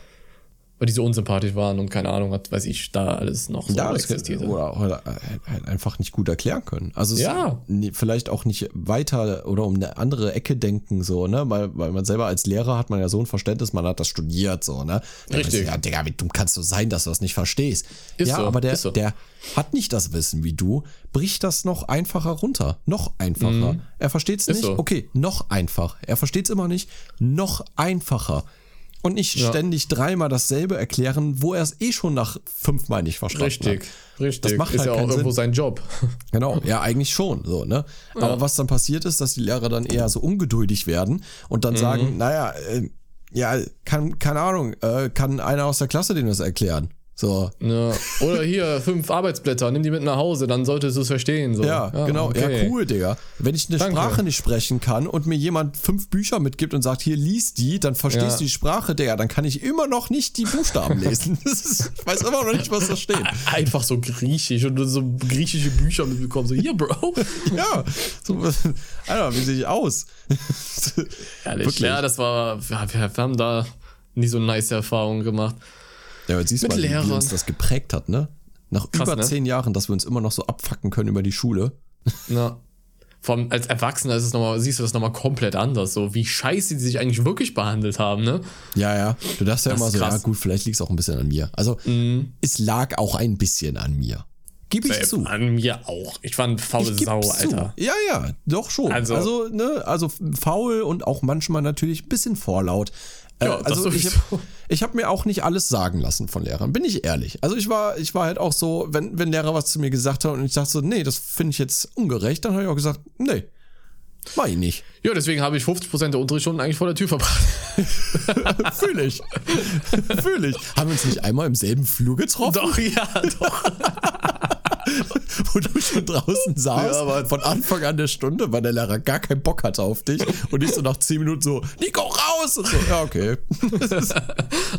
Speaker 1: Weil die so unsympathisch waren und keine Ahnung, was weiß ich, da alles noch so
Speaker 2: Ja, das
Speaker 1: existierte.
Speaker 2: oder, oder halt einfach nicht gut erklären können. Also
Speaker 1: Ja.
Speaker 2: vielleicht auch nicht weiter oder um eine andere Ecke denken, so, ne? Weil, weil man selber als Lehrer hat man ja so ein Verständnis, man hat das studiert, so, ne? Dann
Speaker 1: Richtig.
Speaker 2: ist, Ja, Digga, wie dumm kannst du sein, dass du das nicht verstehst?
Speaker 1: Ist
Speaker 2: ja,
Speaker 1: so,
Speaker 2: aber der,
Speaker 1: so.
Speaker 2: der hat nicht das Wissen wie du, bricht das noch einfacher runter. Noch einfacher. Er versteht es
Speaker 1: Mhm. Ist
Speaker 2: nicht,
Speaker 1: so.
Speaker 2: okay, noch einfach. Er versteht es immer nicht, noch einfacher. Und nicht
Speaker 1: Ja.
Speaker 2: ständig dreimal dasselbe erklären, wo er es eh schon nach fünfmal nicht verstanden hat.
Speaker 1: Richtig, richtig.
Speaker 2: Das macht
Speaker 1: ist
Speaker 2: halt
Speaker 1: ja auch
Speaker 2: keinen
Speaker 1: irgendwo
Speaker 2: Sinn.
Speaker 1: sein Job.
Speaker 2: Genau, ja, eigentlich schon, so, ne? Aber was dann passiert ist, dass die Lehrer dann eher so ungeduldig werden und
Speaker 1: Mhm.
Speaker 2: dann sagen, naja, äh, ja, kann, keine Ahnung, äh, kann einer aus der Klasse denen das erklären? So.
Speaker 1: Ja. Oder hier, fünf Arbeitsblätter, nimm die mit nach Hause, dann solltest du es verstehen. So.
Speaker 2: Ja, genau,
Speaker 1: okay.
Speaker 2: ja, cool, Digga. Wenn ich eine
Speaker 1: Danke.
Speaker 2: Sprache nicht sprechen kann und mir jemand fünf Bücher mitgibt und sagt, hier lies die, dann verstehst
Speaker 1: Ja.
Speaker 2: du die Sprache, Digga, dann kann ich immer noch nicht die Buchstaben lesen. Ist, ich weiß immer noch nicht, was da steht.
Speaker 1: Einfach so griechisch und du so griechische Bücher mitbekommen. So, hier, Bro.
Speaker 2: Ja, so, Alter, wie sehe ich aus?
Speaker 1: Ehrlich,
Speaker 2: Wirklich.
Speaker 1: ja, das war, ja, wir, wir haben da nie so nice Erfahrungen gemacht.
Speaker 2: Ja, aber siehst du mal, wie, uns das geprägt hat, ne? Nach
Speaker 1: Krass,
Speaker 2: über
Speaker 1: ne?
Speaker 2: zehn Jahren, dass wir uns immer noch so abfacken können über die Schule.
Speaker 1: Ja. vom, als Erwachsener ist es noch mal, siehst du das nochmal komplett anders, so wie scheiße die sich eigentlich wirklich behandelt haben, ne?
Speaker 2: Ja, ja. Du dachtest ja
Speaker 1: Das
Speaker 2: immer so, ja
Speaker 1: krass.
Speaker 2: gut, vielleicht liegt es auch ein bisschen an mir. Also, es lag auch ein bisschen an mir. Gib ich zu.
Speaker 1: An mir auch. Ich war eine faule Sau,
Speaker 2: zu.
Speaker 1: Alter.
Speaker 2: Ja, ja, doch schon.
Speaker 1: Also-
Speaker 2: Also, ne, also faul und auch manchmal natürlich ein bisschen vorlaut. Äh,
Speaker 1: Ja, das
Speaker 2: also ich habe hab mir auch nicht alles sagen lassen von Lehrern, bin ich ehrlich. Also ich war, ich war halt auch so, wenn, wenn Lehrer was zu mir gesagt haben und ich dachte so, nee, das finde ich jetzt ungerecht, dann habe ich auch gesagt, nee, mach ich nicht.
Speaker 1: Ja, deswegen habe ich 50% der Unterrichtsstunden eigentlich vor der Tür verbracht.
Speaker 2: Fühle ich. Fühle ich. Haben wir uns nicht einmal im selben Flur getroffen,
Speaker 1: doch, ja, doch.
Speaker 2: wo du schon draußen saßt,
Speaker 1: Ja, aber-
Speaker 2: von Anfang an der Stunde, weil der Lehrer gar keinen Bock hatte auf dich und ich so nach 10 Minuten so, Nico, raus! Und so, ja, okay.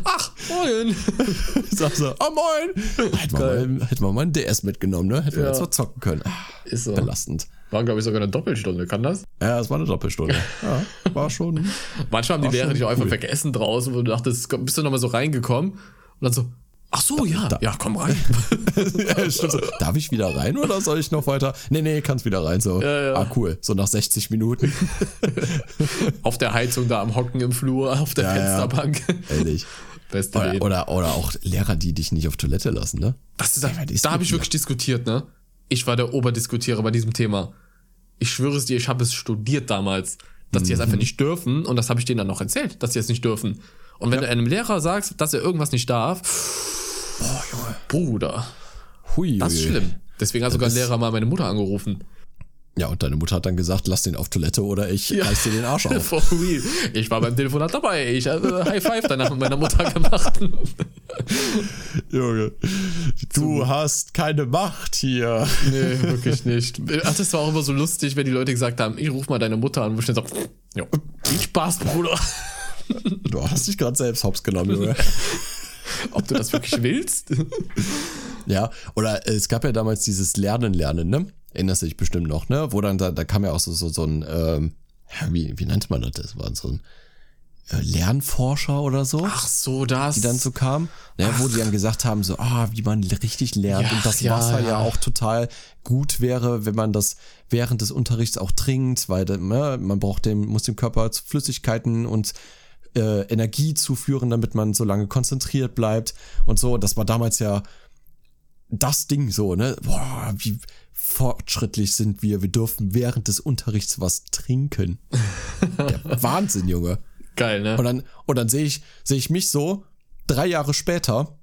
Speaker 1: Ach, moin.
Speaker 2: Sag so, oh moin! Hätten wir, mal, hätten wir mal einen DS mitgenommen, ne? Hätten wir
Speaker 1: Ja.
Speaker 2: jetzt mal zocken können.
Speaker 1: Ist so.
Speaker 2: Belastend.
Speaker 1: War, glaube ich, sogar eine Doppelstunde, kann das?
Speaker 2: Ja, es war eine Doppelstunde. Ja, war schon.
Speaker 1: Manchmal haben die Lehrer dich auch einfach
Speaker 2: cool.
Speaker 1: vergessen draußen, wo du dachtest, bist du nochmal so reingekommen und dann so, ach so, ja, ja, komm rein.
Speaker 2: ja, stimmt so. Darf ich wieder rein oder soll ich noch weiter? Nee, nee, kannst wieder rein. So.
Speaker 1: Ja, ja.
Speaker 2: Ah, cool. So nach 60 Minuten.
Speaker 1: auf der Heizung da am Hocken im Flur, auf der
Speaker 2: Ja, ja.
Speaker 1: Fensterbank.
Speaker 2: Ehrlich.
Speaker 1: Beste
Speaker 2: Oder, oder, oder auch Lehrer, die dich nicht auf Toilette lassen, ne?
Speaker 1: Das ist,
Speaker 2: Ja, ist
Speaker 1: da habe ich wirklich diskutiert, ne? Ich war der Oberdiskutierer bei diesem Thema. Ich schwöre es dir, ich habe es studiert damals, dass die es
Speaker 2: Mhm.
Speaker 1: einfach nicht dürfen und das habe ich denen dann noch erzählt, dass die es nicht dürfen. Und wenn du einem Lehrer sagst, dass er irgendwas nicht darf,
Speaker 2: Boah, Junge.
Speaker 1: Bruder,
Speaker 2: Hui,
Speaker 1: das ist schlimm. Deswegen hat sogar ein Lehrer mal meine Mutter angerufen.
Speaker 2: Ja, und deine Mutter hat dann gesagt, lass den auf Toilette oder ich reiß dir den Arsch auf.
Speaker 1: For real. Ich war beim Telefonat dabei. Ich habe High Five danach mit meiner Mutter gemacht.
Speaker 2: Junge. Du hast keine Macht hier.
Speaker 1: Nee, wirklich nicht. Ach, das war auch immer so lustig, wenn die Leute gesagt haben, ich ruf mal deine Mutter an, wo ich dann so, jo, viel Spaß, Bruder.
Speaker 2: Du hast dich gerade selbst hops genommen, Junge.
Speaker 1: Ob du das wirklich willst?
Speaker 2: Ja, oder äh, es gab ja damals dieses Lernen, Lernen, ne? Erinnerst du dich bestimmt noch, ne? Wo dann, da, da kam ja auch so, so, so ein, ähm, wie, wie nannte man das? Das war so ein äh, Lernforscher oder so.
Speaker 1: Ach so, das.
Speaker 2: die dann so kamen, ne, wo die dann gesagt haben, so, ah, wie man richtig lernt
Speaker 1: Ja,
Speaker 2: und das
Speaker 1: ja,
Speaker 2: Wasser ja.
Speaker 1: ja.
Speaker 2: auch total gut wäre, wenn man das während des Unterrichts auch trinkt, weil ne, man braucht dem, muss dem Körper Flüssigkeiten und äh, Energie zuführen, damit man so lange konzentriert bleibt und so. Das war damals ja das Ding so, ne? Boah, wie fortschrittlich sind wir. Wir dürfen während des Unterrichts was trinken. Der Wahnsinn, Junge.
Speaker 1: Geil, ne?
Speaker 2: Und dann, und dann sehe ich, sehe ich mich so drei Jahre später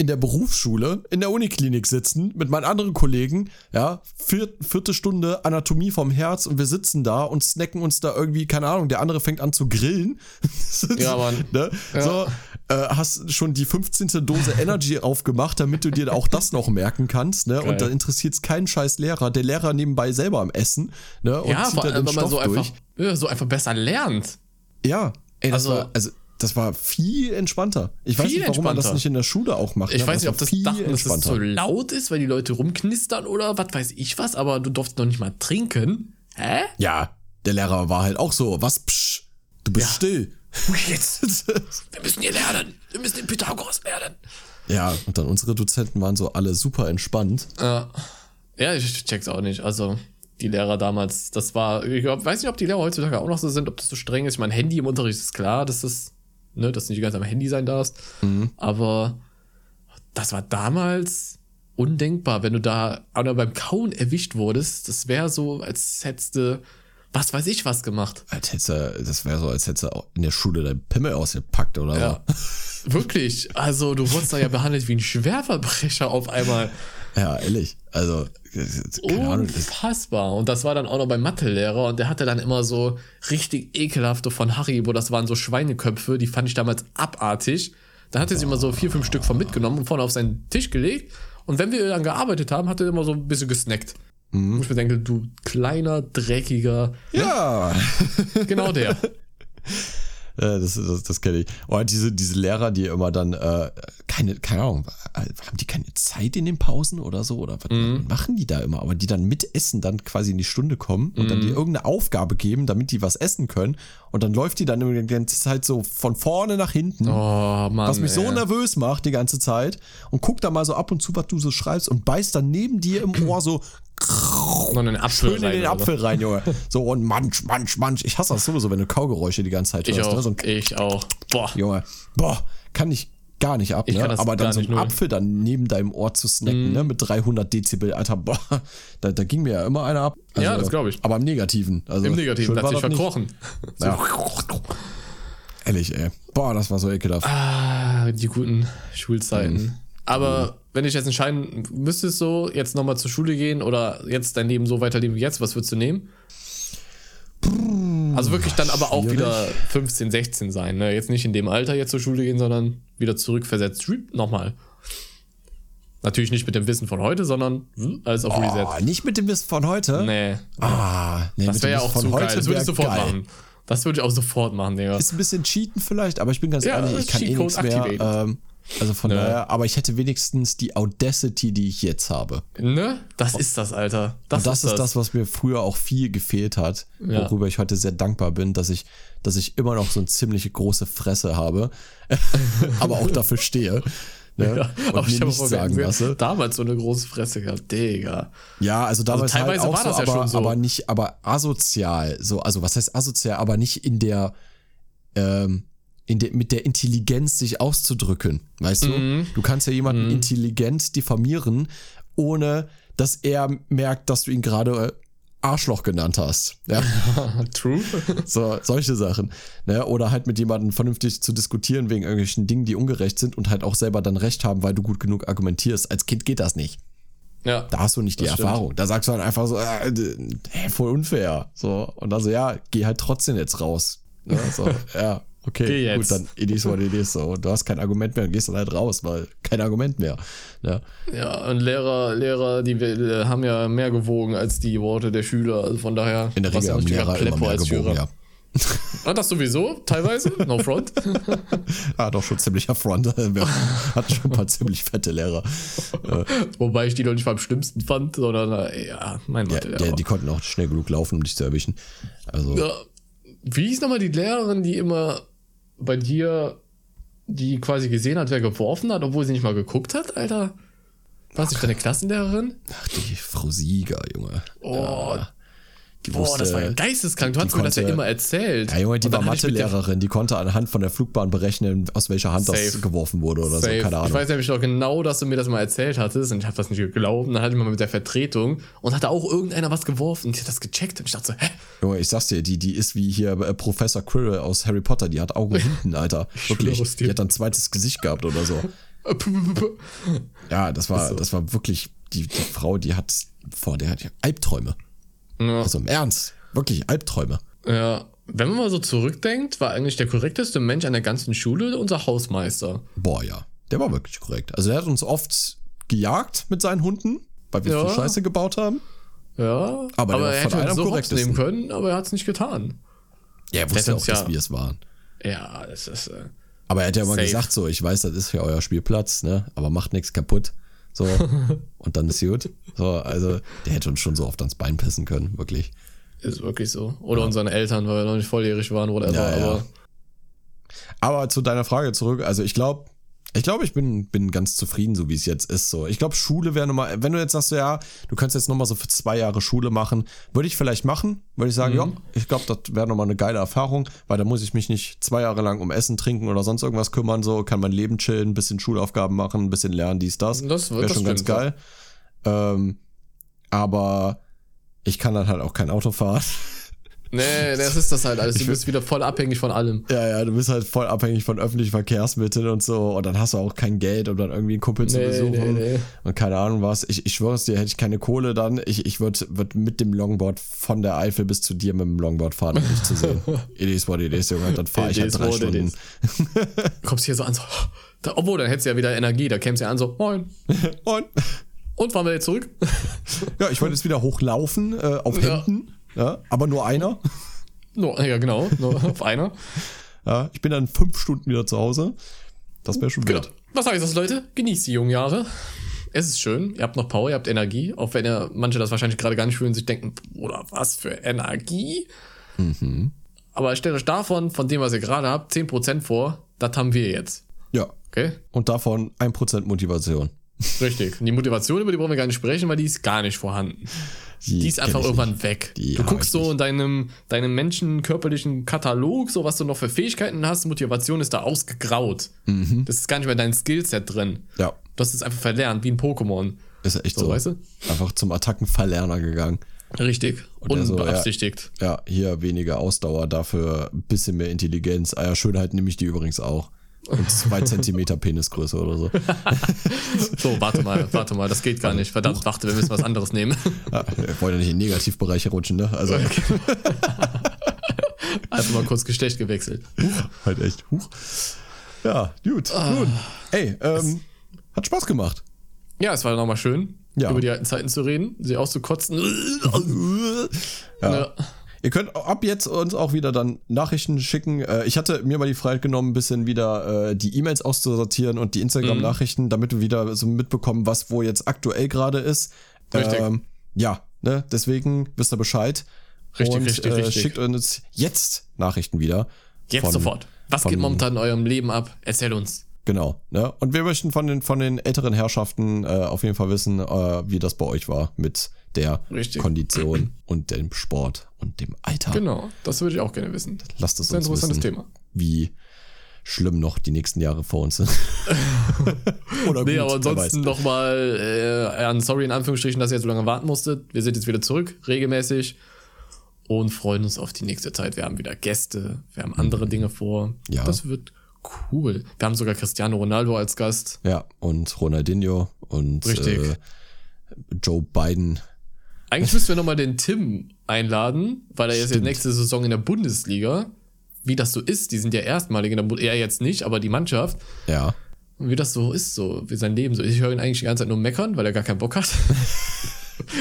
Speaker 2: in der Berufsschule, in der Uniklinik sitzen, mit meinen anderen Kollegen, ja, vier, vierte Stunde Anatomie vom Herz und wir sitzen da und snacken uns da irgendwie, keine Ahnung, der andere fängt an zu grillen.
Speaker 1: Ja, Mann.
Speaker 2: Ne?
Speaker 1: Ja.
Speaker 2: So, äh, hast schon die 15. Dose Energy aufgemacht, damit du dir auch das noch merken kannst, ne?
Speaker 1: Geil.
Speaker 2: Und da interessiert es keinen scheiß Lehrer, der Lehrer nebenbei selber am Essen, ne? Und
Speaker 1: ja,
Speaker 2: zieht
Speaker 1: vor
Speaker 2: dann
Speaker 1: allem, wenn man so
Speaker 2: Stoff
Speaker 1: einfach, so einfach besser lernt.
Speaker 2: ja, ey, das
Speaker 1: Also-
Speaker 2: war, also, das war viel entspannter. Ich weiß
Speaker 1: Viel
Speaker 2: nicht, warum man das nicht in der Schule auch macht.
Speaker 1: Ich
Speaker 2: ne?
Speaker 1: weiß nicht, ob das dachten, dass
Speaker 2: entspannter.
Speaker 1: so laut ist, weil die Leute rumknistern oder was weiß ich was, aber du durftest noch nicht mal trinken. Hä?
Speaker 2: Ja, der Lehrer war halt auch so, was, psch, du bist
Speaker 1: Ja.
Speaker 2: still.
Speaker 1: Jetzt. Wir müssen hier lernen. Wir müssen den Pythagoras lernen.
Speaker 2: ja, und dann unsere Dozenten waren so alle super entspannt.
Speaker 1: Ja. Ja, ich check's auch nicht. Also, die Lehrer damals, das war, ich weiß nicht, ob die Lehrer heutzutage auch noch so sind, ob das so streng ist. Ich meine, Handy im Unterricht ist klar, das, ne, dass du nicht die ganze Zeit am Handy sein darfst. Aber das war damals undenkbar, wenn du da oder beim Kauen erwischt wurdest. Das wäre so, als hättest du, was weiß ich, was gemacht.
Speaker 2: Als hättest du, das wäre so, als hättest du in der Schule dein Pimmel ausgepackt oder
Speaker 1: Ja. Wirklich. Also, du wurdest da ja behandelt wie ein Schwerverbrecher auf einmal.
Speaker 2: so. Ja, ehrlich. Also, keine Ahnung.
Speaker 1: Unfassbar. Und das war dann auch noch beim Mathelehrer und der hatte dann immer so richtig ekelhafte von Haribo, das waren so Schweineköpfe, die fand ich damals abartig. Dann hat er sich immer so vier, fünf Stück von mitgenommen und vorne auf seinen Tisch gelegt. Und wenn wir dann gearbeitet haben, hat er immer so ein bisschen gesnackt. Und ich mir denke, du kleiner, dreckiger,
Speaker 2: ja,
Speaker 1: genau der.
Speaker 2: Das, das, das kenne ich. Oder diese, diese Lehrer, die immer dann, äh, keine, keine Ahnung, haben die keine Zeit in den Pausen oder so? Oder was
Speaker 1: Mhm.
Speaker 2: machen die da immer? Aber die dann mit Essen dann quasi in die Stunde kommen und
Speaker 1: Mhm.
Speaker 2: dann die irgendeine Aufgabe geben, damit die was essen können. Und dann läuft die dann die ganze Zeit so von vorne nach hinten.
Speaker 1: Oh, Mann.
Speaker 2: Was mich so
Speaker 1: ey.
Speaker 2: nervös macht die ganze Zeit und guckt da mal so ab und zu, was du so schreibst und beißt dann neben dir im Ohr so
Speaker 1: Noch einen Apfel
Speaker 2: schön in den
Speaker 1: rein,
Speaker 2: Apfel rein, Junge. So und manch, manch, manch. Ich hasse das sowieso, wenn du Kaugeräusche die ganze Zeit
Speaker 1: Ich
Speaker 2: hörst.
Speaker 1: auch.
Speaker 2: Ne? So
Speaker 1: ich auch. Boah.
Speaker 2: Junge, boah, kann ich gar nicht ab,
Speaker 1: Ich
Speaker 2: ne?
Speaker 1: kann das
Speaker 2: Aber dann so einen. Apfel dann neben deinem Ohr zu snacken, ne? Mit 300 Dezibel, Alter, boah, da, da ging mir ja immer einer ab.
Speaker 1: Ja, das glaub ich.
Speaker 2: Aber im Negativen. Also,
Speaker 1: Im Negativen, hat
Speaker 2: war
Speaker 1: sich verkrochen.
Speaker 2: Ja. Ehrlich, ey. Boah, das war so ekelhaft.
Speaker 1: Ah, die guten Schulzeiten.
Speaker 2: Mhm.
Speaker 1: Aber wenn ich jetzt entscheiden müsstest, so jetzt nochmal zur Schule gehen oder jetzt dein Leben so weiterleben wie jetzt, was würdest du nehmen? Also wirklich dann aber auch wieder 15, 16 sein. Ne? Jetzt nicht in dem Alter jetzt zur Schule gehen, sondern wieder zurückversetzt. Nochmal. Natürlich nicht mit dem Wissen von heute, sondern alles auf Reset.
Speaker 2: Oh, nicht mit dem Mist von heute.
Speaker 1: Nee,
Speaker 2: Ah, nee,
Speaker 1: das wäre ja auch zu geil. Das würde ich sofort
Speaker 2: geil.
Speaker 1: machen. Das würde ich auch sofort machen, Digga.
Speaker 2: Ist ein bisschen cheaten vielleicht, aber ich bin ganz
Speaker 1: Ja,
Speaker 2: ehrlich, ich kann eh nichts mehr. Ähm, also von
Speaker 1: Nö.
Speaker 2: daher, aber ich hätte wenigstens die Audacity, die ich jetzt habe.
Speaker 1: Ne? Das ist das, Alter. Das,
Speaker 2: Und das ist das, was mir früher auch viel gefehlt hat,
Speaker 1: Ja.
Speaker 2: worüber ich heute sehr dankbar bin, dass ich, dass ich immer noch so eine ziemlich große Fresse habe, aber auch dafür stehe. Ne?
Speaker 1: Ja,
Speaker 2: und mir
Speaker 1: habe
Speaker 2: nichts sagen lasse.
Speaker 1: damals so eine große Fresse gehabt, Digga.
Speaker 2: Ja, also damals
Speaker 1: Also teilweise
Speaker 2: halt auch
Speaker 1: war das
Speaker 2: so,
Speaker 1: ja
Speaker 2: aber,
Speaker 1: schon so.
Speaker 2: aber nicht, aber asozial. So, also was heißt asozial, aber nicht in der, ähm, der, mit der Intelligenz sich auszudrücken. Weißt
Speaker 1: Mhm.
Speaker 2: du? Du kannst ja jemanden intelligent diffamieren, ohne dass er merkt, dass du ihn gerade äh, Arschloch genannt hast. Ja.
Speaker 1: True.
Speaker 2: So, solche Sachen. Ne? Oder halt mit jemandem vernünftig zu diskutieren wegen irgendwelchen Dingen, die ungerecht sind und halt auch selber dann recht haben, weil du gut genug argumentierst. Als Kind geht das nicht.
Speaker 1: Ja.
Speaker 2: Da hast du nicht die
Speaker 1: Das stimmt.
Speaker 2: Erfahrung. Da sagst du dann einfach so, äh, voll unfair. So, und dann so, ja, geh halt trotzdem jetzt raus. Ja, so, ja okay,
Speaker 1: Geh jetzt.
Speaker 2: gut, dann it is what it is. So, und du hast kein Argument mehr und gehst dann halt raus, weil kein Argument mehr. Ja,
Speaker 1: Ja, und Lehrer, Lehrer, die äh, haben ja mehr gewogen als die Worte der Schüler. Also von daher.
Speaker 2: in der Regel haben Lehrer immer mehr
Speaker 1: als
Speaker 2: gewogen,
Speaker 1: Führer.
Speaker 2: ja.
Speaker 1: Ah, das sowieso, teilweise. No front.
Speaker 2: Ah, doch schon ziemlicher Front. Wir hatten schon ein paar ziemlich fette Lehrer.
Speaker 1: Wobei ich die doch nicht mal am schlimmsten fand, sondern äh, ja, mein
Speaker 2: Ja,
Speaker 1: Mathe.
Speaker 2: der, die konnten auch schnell genug laufen, um dich zu erwischen. Also,
Speaker 1: Ja. Wie hieß nochmal die Lehrerin, die immer bei dir, die quasi gesehen hat, wer geworfen hat, obwohl sie nicht mal geguckt hat, Alter? War es nicht deine Klassenlehrerin?
Speaker 2: ach, die Frau Sieger, Junge.
Speaker 1: Oh,
Speaker 2: Die
Speaker 1: boah, das war ja geisteskrank. Du hast mir das ja immer erzählt.
Speaker 2: Ja, Junge, die war
Speaker 1: hatte
Speaker 2: Mathelehrerin, die konnte anhand von der Flugbahn berechnen, aus welcher Hand das
Speaker 1: Safe.
Speaker 2: geworfen wurde oder
Speaker 1: Safe.
Speaker 2: so, keine Ahnung.
Speaker 1: Ich weiß nämlich noch genau, dass du mir das mal erzählt hattest und ich habe das nicht geglaubt. Und dann hatte ich mal mit der Vertretung und hatte auch irgendeiner was geworfen und ich hab das gecheckt und ich dachte so, hä?
Speaker 2: Junge, ich sag's dir, die, die ist wie hier äh, Professor Quirrell aus Harry Potter, die hat Augen hinten, Alter. Wirklich. Die hat ein zweites Gesicht gehabt oder so. Ja, das war,
Speaker 1: so.
Speaker 2: das war wirklich, die, die Frau, die hat, vor der hat ja Albträume.
Speaker 1: Ja.
Speaker 2: Also im Ernst. Wirklich Albträume.
Speaker 1: ja. Wenn man mal so zurückdenkt, war eigentlich der korrekteste Mensch an der ganzen Schule unser Hausmeister.
Speaker 2: Boah, ja. Der war wirklich korrekt. Also er hat uns oft gejagt mit seinen Hunden, weil wir
Speaker 1: Ja.
Speaker 2: viel Scheiße gebaut haben.
Speaker 1: Ja,
Speaker 2: Aber war
Speaker 1: er hätte uns so nehmen können, aber er hat es nicht getan.
Speaker 2: Ja, er wusste auch, dass
Speaker 1: ja-
Speaker 2: wir es waren.
Speaker 1: Ja, das ist. Äh,
Speaker 2: Aber er hat ja immer
Speaker 1: Safe.
Speaker 2: gesagt so, ich weiß, das ist ja euer Spielplatz, ne? Aber macht nichts kaputt. So. Und dann ist gut. So, also, der hätte uns schon so oft ans Bein pissen können, wirklich.
Speaker 1: ist wirklich so. Oder unseren Eltern, weil wir noch nicht volljährig waren, whatever.
Speaker 2: Ja, ja.
Speaker 1: Aber
Speaker 2: Aber zu deiner Frage zurück, also ich glaube, ich glaube, ich bin, bin ganz zufrieden, so wie es jetzt ist. So, ich glaube, Schule wäre nochmal, wenn du jetzt sagst, ja, du kannst jetzt nochmal so für zwei Jahre Schule machen, würde ich vielleicht machen, würde ich sagen, ja, ich glaube, das wäre nochmal eine geile Erfahrung, weil da muss ich mich nicht zwei Jahre lang um Essen, Trinken oder sonst irgendwas kümmern, so, kann mein Leben chillen, ein bisschen Schulaufgaben machen, ein bisschen lernen, dies, das.
Speaker 1: Das-
Speaker 2: wäre
Speaker 1: das
Speaker 2: schon ganz geil. Ähm, aber ich kann dann halt auch kein Auto fahren.
Speaker 1: nee, das ist das halt alles. Du bist wieder voll abhängig von allem.
Speaker 2: Ja, ja, du bist halt voll abhängig von öffentlichen Verkehrsmitteln und so. Und dann hast du auch kein Geld, um dann irgendwie einen Kumpel zu
Speaker 1: Nee,
Speaker 2: besuchen.
Speaker 1: nee, nee.
Speaker 2: Und keine Ahnung was. Ich, ich schwöre es dir, hätte ich keine Kohle dann, ich, ich würde würd mit dem Longboard von der Eifel bis zu dir mit dem Longboard fahren, um dich zu sehen. it is what it is, Junge. Dann fahre ich halt drei Stunden.
Speaker 1: kommst hier so an, so. Da, obwohl, dann hättest du ja wieder Energie. Da kämst du ja an, so, moin.
Speaker 2: Und
Speaker 1: Und fahren wir jetzt zurück?
Speaker 2: ja, ich wollte jetzt wieder hochlaufen äh, auf
Speaker 1: Ja.
Speaker 2: Händen. Ja, aber nur einer.
Speaker 1: No, ja, genau. Nur auf einer.
Speaker 2: Ja, ich bin dann fünf Stunden wieder zu Hause. Das wäre schon
Speaker 1: Genau.
Speaker 2: wert.
Speaker 1: Was sage ich das, Leute? Genießt die jungen Jahre. Es ist schön. Ihr habt noch Power, ihr habt Energie. Auch wenn ihr manche das wahrscheinlich gerade gar nicht fühlen, sich denken, oder was für Energie.
Speaker 2: Mhm.
Speaker 1: Aber stellt euch davon, von dem, was ihr gerade habt, 10% vor. Das haben wir jetzt.
Speaker 2: Ja.
Speaker 1: Okay?
Speaker 2: Und davon 1% Motivation.
Speaker 1: Richtig. Und die Motivation, über die brauchen wir gar nicht sprechen, weil die ist gar nicht vorhanden. Die, ist
Speaker 2: kenn
Speaker 1: einfach irgendwann weg.
Speaker 2: Die
Speaker 1: du guckst so
Speaker 2: nicht.
Speaker 1: in deinem, deinem menschenkörperlichen Katalog, so was du noch für Fähigkeiten hast, Motivation ist da ausgegraut.
Speaker 2: Mhm.
Speaker 1: Das ist gar nicht mehr dein Skillset drin.
Speaker 2: Ja,
Speaker 1: Du hast es einfach verlernt, wie ein Pokémon.
Speaker 2: ist ja echt
Speaker 1: So,
Speaker 2: so.
Speaker 1: weißt du?
Speaker 2: Einfach zum Attackenverlerner gegangen.
Speaker 1: Richtig.
Speaker 2: Und der so, ja.
Speaker 1: Unbeabsichtigt.
Speaker 2: Ja, hier weniger Ausdauer, dafür ein bisschen mehr Intelligenz. Ah ja, Schönheit nehme ich die übrigens auch. Und zwei Zentimeter Penisgröße oder so.
Speaker 1: So, warte mal, warte mal, das geht gar nicht. Verdammt, warte, wir müssen was anderes nehmen.
Speaker 2: Ja, wir wollen ja nicht in Negativbereiche rutschen, ne? Also
Speaker 1: Einfach mal kurz Geschlecht gewechselt.
Speaker 2: halt echt. Huch. Ja, gut.
Speaker 1: Ah.
Speaker 2: Gut. Ey, ähm, hat Spaß gemacht.
Speaker 1: Ja, es war nochmal schön,
Speaker 2: Ja.
Speaker 1: über die alten Zeiten zu reden, sie auszukotzen.
Speaker 2: Ja.
Speaker 1: Ja.
Speaker 2: Ihr könnt ab jetzt uns auch wieder dann Nachrichten schicken. Äh, Ich hatte mir mal die Freiheit genommen, ein bisschen wieder äh, die E-Mails auszusortieren und die Instagram-Nachrichten, damit wir wieder so mitbekommen, was wo jetzt aktuell gerade ist.
Speaker 1: Richtig.
Speaker 2: Ähm, ja, ne? deswegen wisst ihr Bescheid.
Speaker 1: Richtig,
Speaker 2: und,
Speaker 1: richtig,
Speaker 2: äh,
Speaker 1: richtig.
Speaker 2: Schickt uns jetzt Nachrichten wieder.
Speaker 1: Jetzt
Speaker 2: Von-
Speaker 1: sofort. Was geht momentan in eurem Leben ab? Erzähl uns.
Speaker 2: Genau. Ne? Und wir möchten von den, von den älteren Herrschaften äh, auf jeden Fall wissen, äh, wie das bei euch war mit der
Speaker 1: Richtig.
Speaker 2: Kondition und dem Sport und dem Alter.
Speaker 1: Genau, das würde ich auch gerne wissen.
Speaker 2: Lasst es
Speaker 1: Das ist ein
Speaker 2: uns
Speaker 1: interessantes
Speaker 2: wissen,
Speaker 1: Thema.
Speaker 2: wie schlimm noch die nächsten Jahre vor uns sind. Oder
Speaker 1: Nee,
Speaker 2: gut,
Speaker 1: aber ansonsten nochmal äh, an sorry in Anführungsstrichen, dass ihr so lange warten musstet. Wir sind jetzt wieder zurück, regelmäßig. Und freuen uns auf die nächste Zeit. Wir haben wieder Gäste, wir haben andere Dinge vor.
Speaker 2: Mhm. Ja.
Speaker 1: Das wird cool. Wir haben sogar Cristiano Ronaldo als Gast.
Speaker 2: Ja, und Ronaldinho und. Äh, Joe Biden.
Speaker 1: Eigentlich müssten wir nochmal den Tim einladen, weil er ist ja
Speaker 2: Stimmt.
Speaker 1: nächste Saison in der Bundesliga. Wie das so ist, die sind ja erstmalig in der Bundesliga. Er jetzt nicht, aber die Mannschaft.
Speaker 2: Ja.
Speaker 1: Und wie das so ist, so wie sein Leben so. Ich höre ihn eigentlich die ganze Zeit nur meckern, weil er gar keinen Bock hat.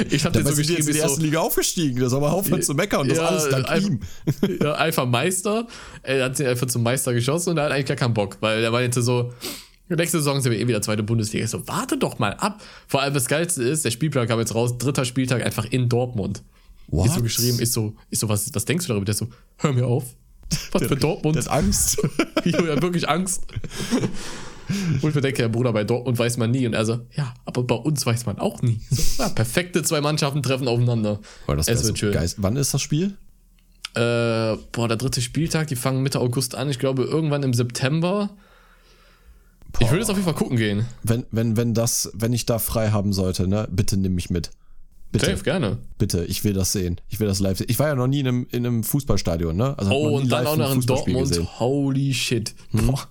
Speaker 1: ich habe den so
Speaker 2: die jetzt
Speaker 1: geschrieben,
Speaker 2: in die erste
Speaker 1: so,
Speaker 2: Liga aufgestiegen. Das mal aufhören zu meckern. Das ist alles dank
Speaker 1: einfach,
Speaker 2: ihm.
Speaker 1: ja, einfach Meister. Er hat sich einfach zum Meister geschossen und er hat eigentlich gar keinen Bock, weil er meinte so, nächste Saison sind wir eh wieder zweite Bundesliga. Ich so, warte doch mal ab. Vor allem das Geilste ist, der Spielplan kam jetzt raus, dritter Spieltag einfach in Dortmund.
Speaker 2: What?
Speaker 1: Ist so geschrieben, ist so, ist so, was, was denkst du darüber? Der so, hör mir auf. Was für Dortmund?
Speaker 2: Der hat Angst.
Speaker 1: Ich habe wirklich Angst. Und ich mir denke, ja, Bruder, bei Dortmund weiß man nie. Und er so, ja, aber bei uns weiß man auch nie. So, ja, perfekte zwei Mannschaften treffen aufeinander.
Speaker 2: Boah, das
Speaker 1: es wird
Speaker 2: so
Speaker 1: schön.
Speaker 2: geil. Wann ist das Spiel?
Speaker 1: Äh, boah, der dritte Spieltag, die fangen Mitte August an. Ich glaube, irgendwann im September. Ich würde jetzt auf jeden Fall gucken gehen.
Speaker 2: Wenn, wenn, wenn das, wenn ich da frei haben sollte, ne, bitte nimm mich mit. Bitte,
Speaker 1: Safe, gerne.
Speaker 2: bitte, ich will das sehen. Ich will das live sehen. Ich war ja noch nie in einem, in einem Fußballstadion, ne? Also
Speaker 1: Oh, und dann auch noch in Dortmund.
Speaker 2: gesehen. Hm?
Speaker 1: Holy shit. Boah.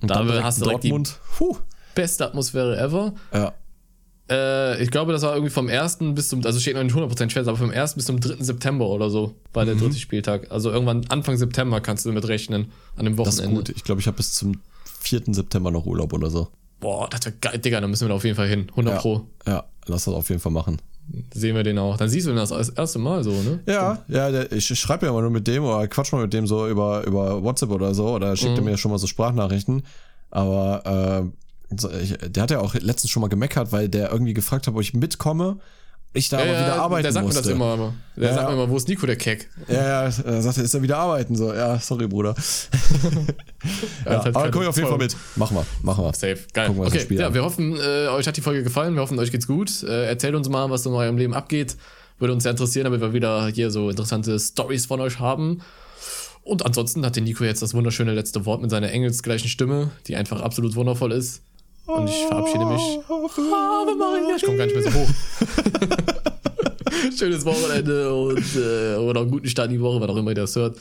Speaker 2: Und
Speaker 1: Da
Speaker 2: dann
Speaker 1: hast du direkt die
Speaker 2: Dortmund. Puh.
Speaker 1: beste Atmosphäre ever.
Speaker 2: Ja.
Speaker 1: Äh, ich glaube, das war irgendwie vom 1. bis zum, also steht noch nicht 100% fest, aber vom 1. bis zum 3. September oder so war
Speaker 2: Mhm.
Speaker 1: der dritte Spieltag. Also irgendwann Anfang September kannst du damit rechnen, an dem
Speaker 2: Das ist
Speaker 1: Wochenende.
Speaker 2: gut. Ich glaube, ich habe bis zum 4. September noch Urlaub oder so.
Speaker 1: Boah, das wäre geil, Digga, da müssen wir da auf jeden Fall hin. 100
Speaker 2: Ja.
Speaker 1: Pro.
Speaker 2: Ja, lass das auf jeden Fall machen.
Speaker 1: Sehen wir den auch. Dann siehst du den das erste Mal so, ne?
Speaker 2: Ja, ja, der, ich schreibe ja immer nur mit dem oder quatsch mal mit dem so über, über WhatsApp oder so oder schickt
Speaker 1: Mhm.
Speaker 2: er mir schon mal so Sprachnachrichten. Aber äh, der hat ja auch letztens schon mal gemeckert, weil der irgendwie gefragt hat, ob ich mitkomme. Ich da aber wieder arbeiten
Speaker 1: der sagt
Speaker 2: musste.
Speaker 1: mir das immer. aber- Der
Speaker 2: Ja,
Speaker 1: sagt
Speaker 2: ja.
Speaker 1: mir immer, wo ist Nico, der Keck?
Speaker 2: Ja, ja, er sagte, ist er wieder arbeiten? So, ja, sorry, Bruder.
Speaker 1: Er
Speaker 2: Ja,
Speaker 1: halt
Speaker 2: aber komm ich auf jeden Fall mit. Machen wir, machen wir.
Speaker 1: Safe, geil.
Speaker 2: Gucken wir
Speaker 1: okay,
Speaker 2: Spiel
Speaker 1: ja,
Speaker 2: an.
Speaker 1: wir hoffen, äh, euch hat die Folge gefallen. Wir hoffen, euch geht's gut. Äh, erzählt uns mal, was in eurem Leben abgeht. Würde uns sehr interessieren, damit wir wieder hier so interessante Stories von euch haben. Und ansonsten hat der Nico jetzt das wunderschöne letzte Wort mit seiner engelsgleichen Stimme, die einfach absolut wundervoll ist. Und ich verabschiede mich. Ich komme gar nicht mehr so hoch. Schönes Wochenende und äh, oder einen guten Start in die Woche, wann auch immer ihr das hört.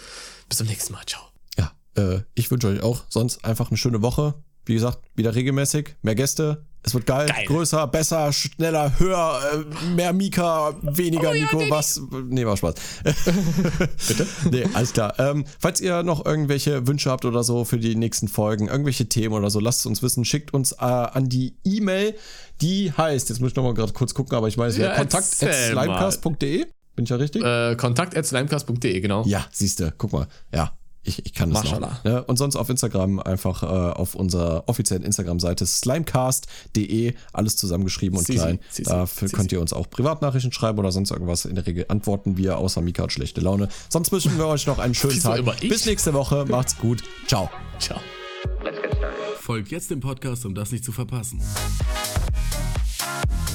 Speaker 1: Bis zum nächsten Mal. Ciao.
Speaker 2: Ja, äh, ich wünsche euch auch sonst einfach eine schöne Woche. Wie gesagt, wieder regelmäßig, mehr Gäste. Es wird geil,
Speaker 1: Geil.
Speaker 2: größer, besser, schneller, höher, äh, mehr Mika, weniger Nico, was? Nee, war Spaß.
Speaker 1: Bitte?
Speaker 2: nee, alles klar. Ähm, falls ihr noch irgendwelche Wünsche habt oder so für die nächsten Folgen, irgendwelche Themen oder so, lasst es uns wissen. Schickt uns äh, an die E-Mail, die heißt, jetzt muss ich nochmal gerade kurz gucken, aber ich weiß ja,
Speaker 1: Ja,
Speaker 2: kontakt
Speaker 1: erzähl mal.
Speaker 2: slimecast.de. Bin ich ja richtig?
Speaker 1: Äh, kontakt.slimecast.de, genau.
Speaker 2: Ja, siehste, guck mal. Ja, ich, ich kann das noch.
Speaker 1: Maschallah.
Speaker 2: Ne? Und sonst auf Instagram einfach äh, auf unserer offiziellen Instagram-Seite slimecast.de, alles zusammengeschrieben und
Speaker 1: Sisi,
Speaker 2: klein.
Speaker 1: Sisi,
Speaker 2: Dafür
Speaker 1: Sisi.
Speaker 2: könnt ihr uns auch Privatnachrichten schreiben oder sonst irgendwas. In der Regel antworten wir, außer Mika hat schlechte Laune. Sonst wünschen wir euch noch einen schönen Tag. Bis nächste Woche. Macht's gut. Ciao.
Speaker 1: Ciao.
Speaker 3: Folgt jetzt dem Podcast, um das nicht zu verpassen. Thank you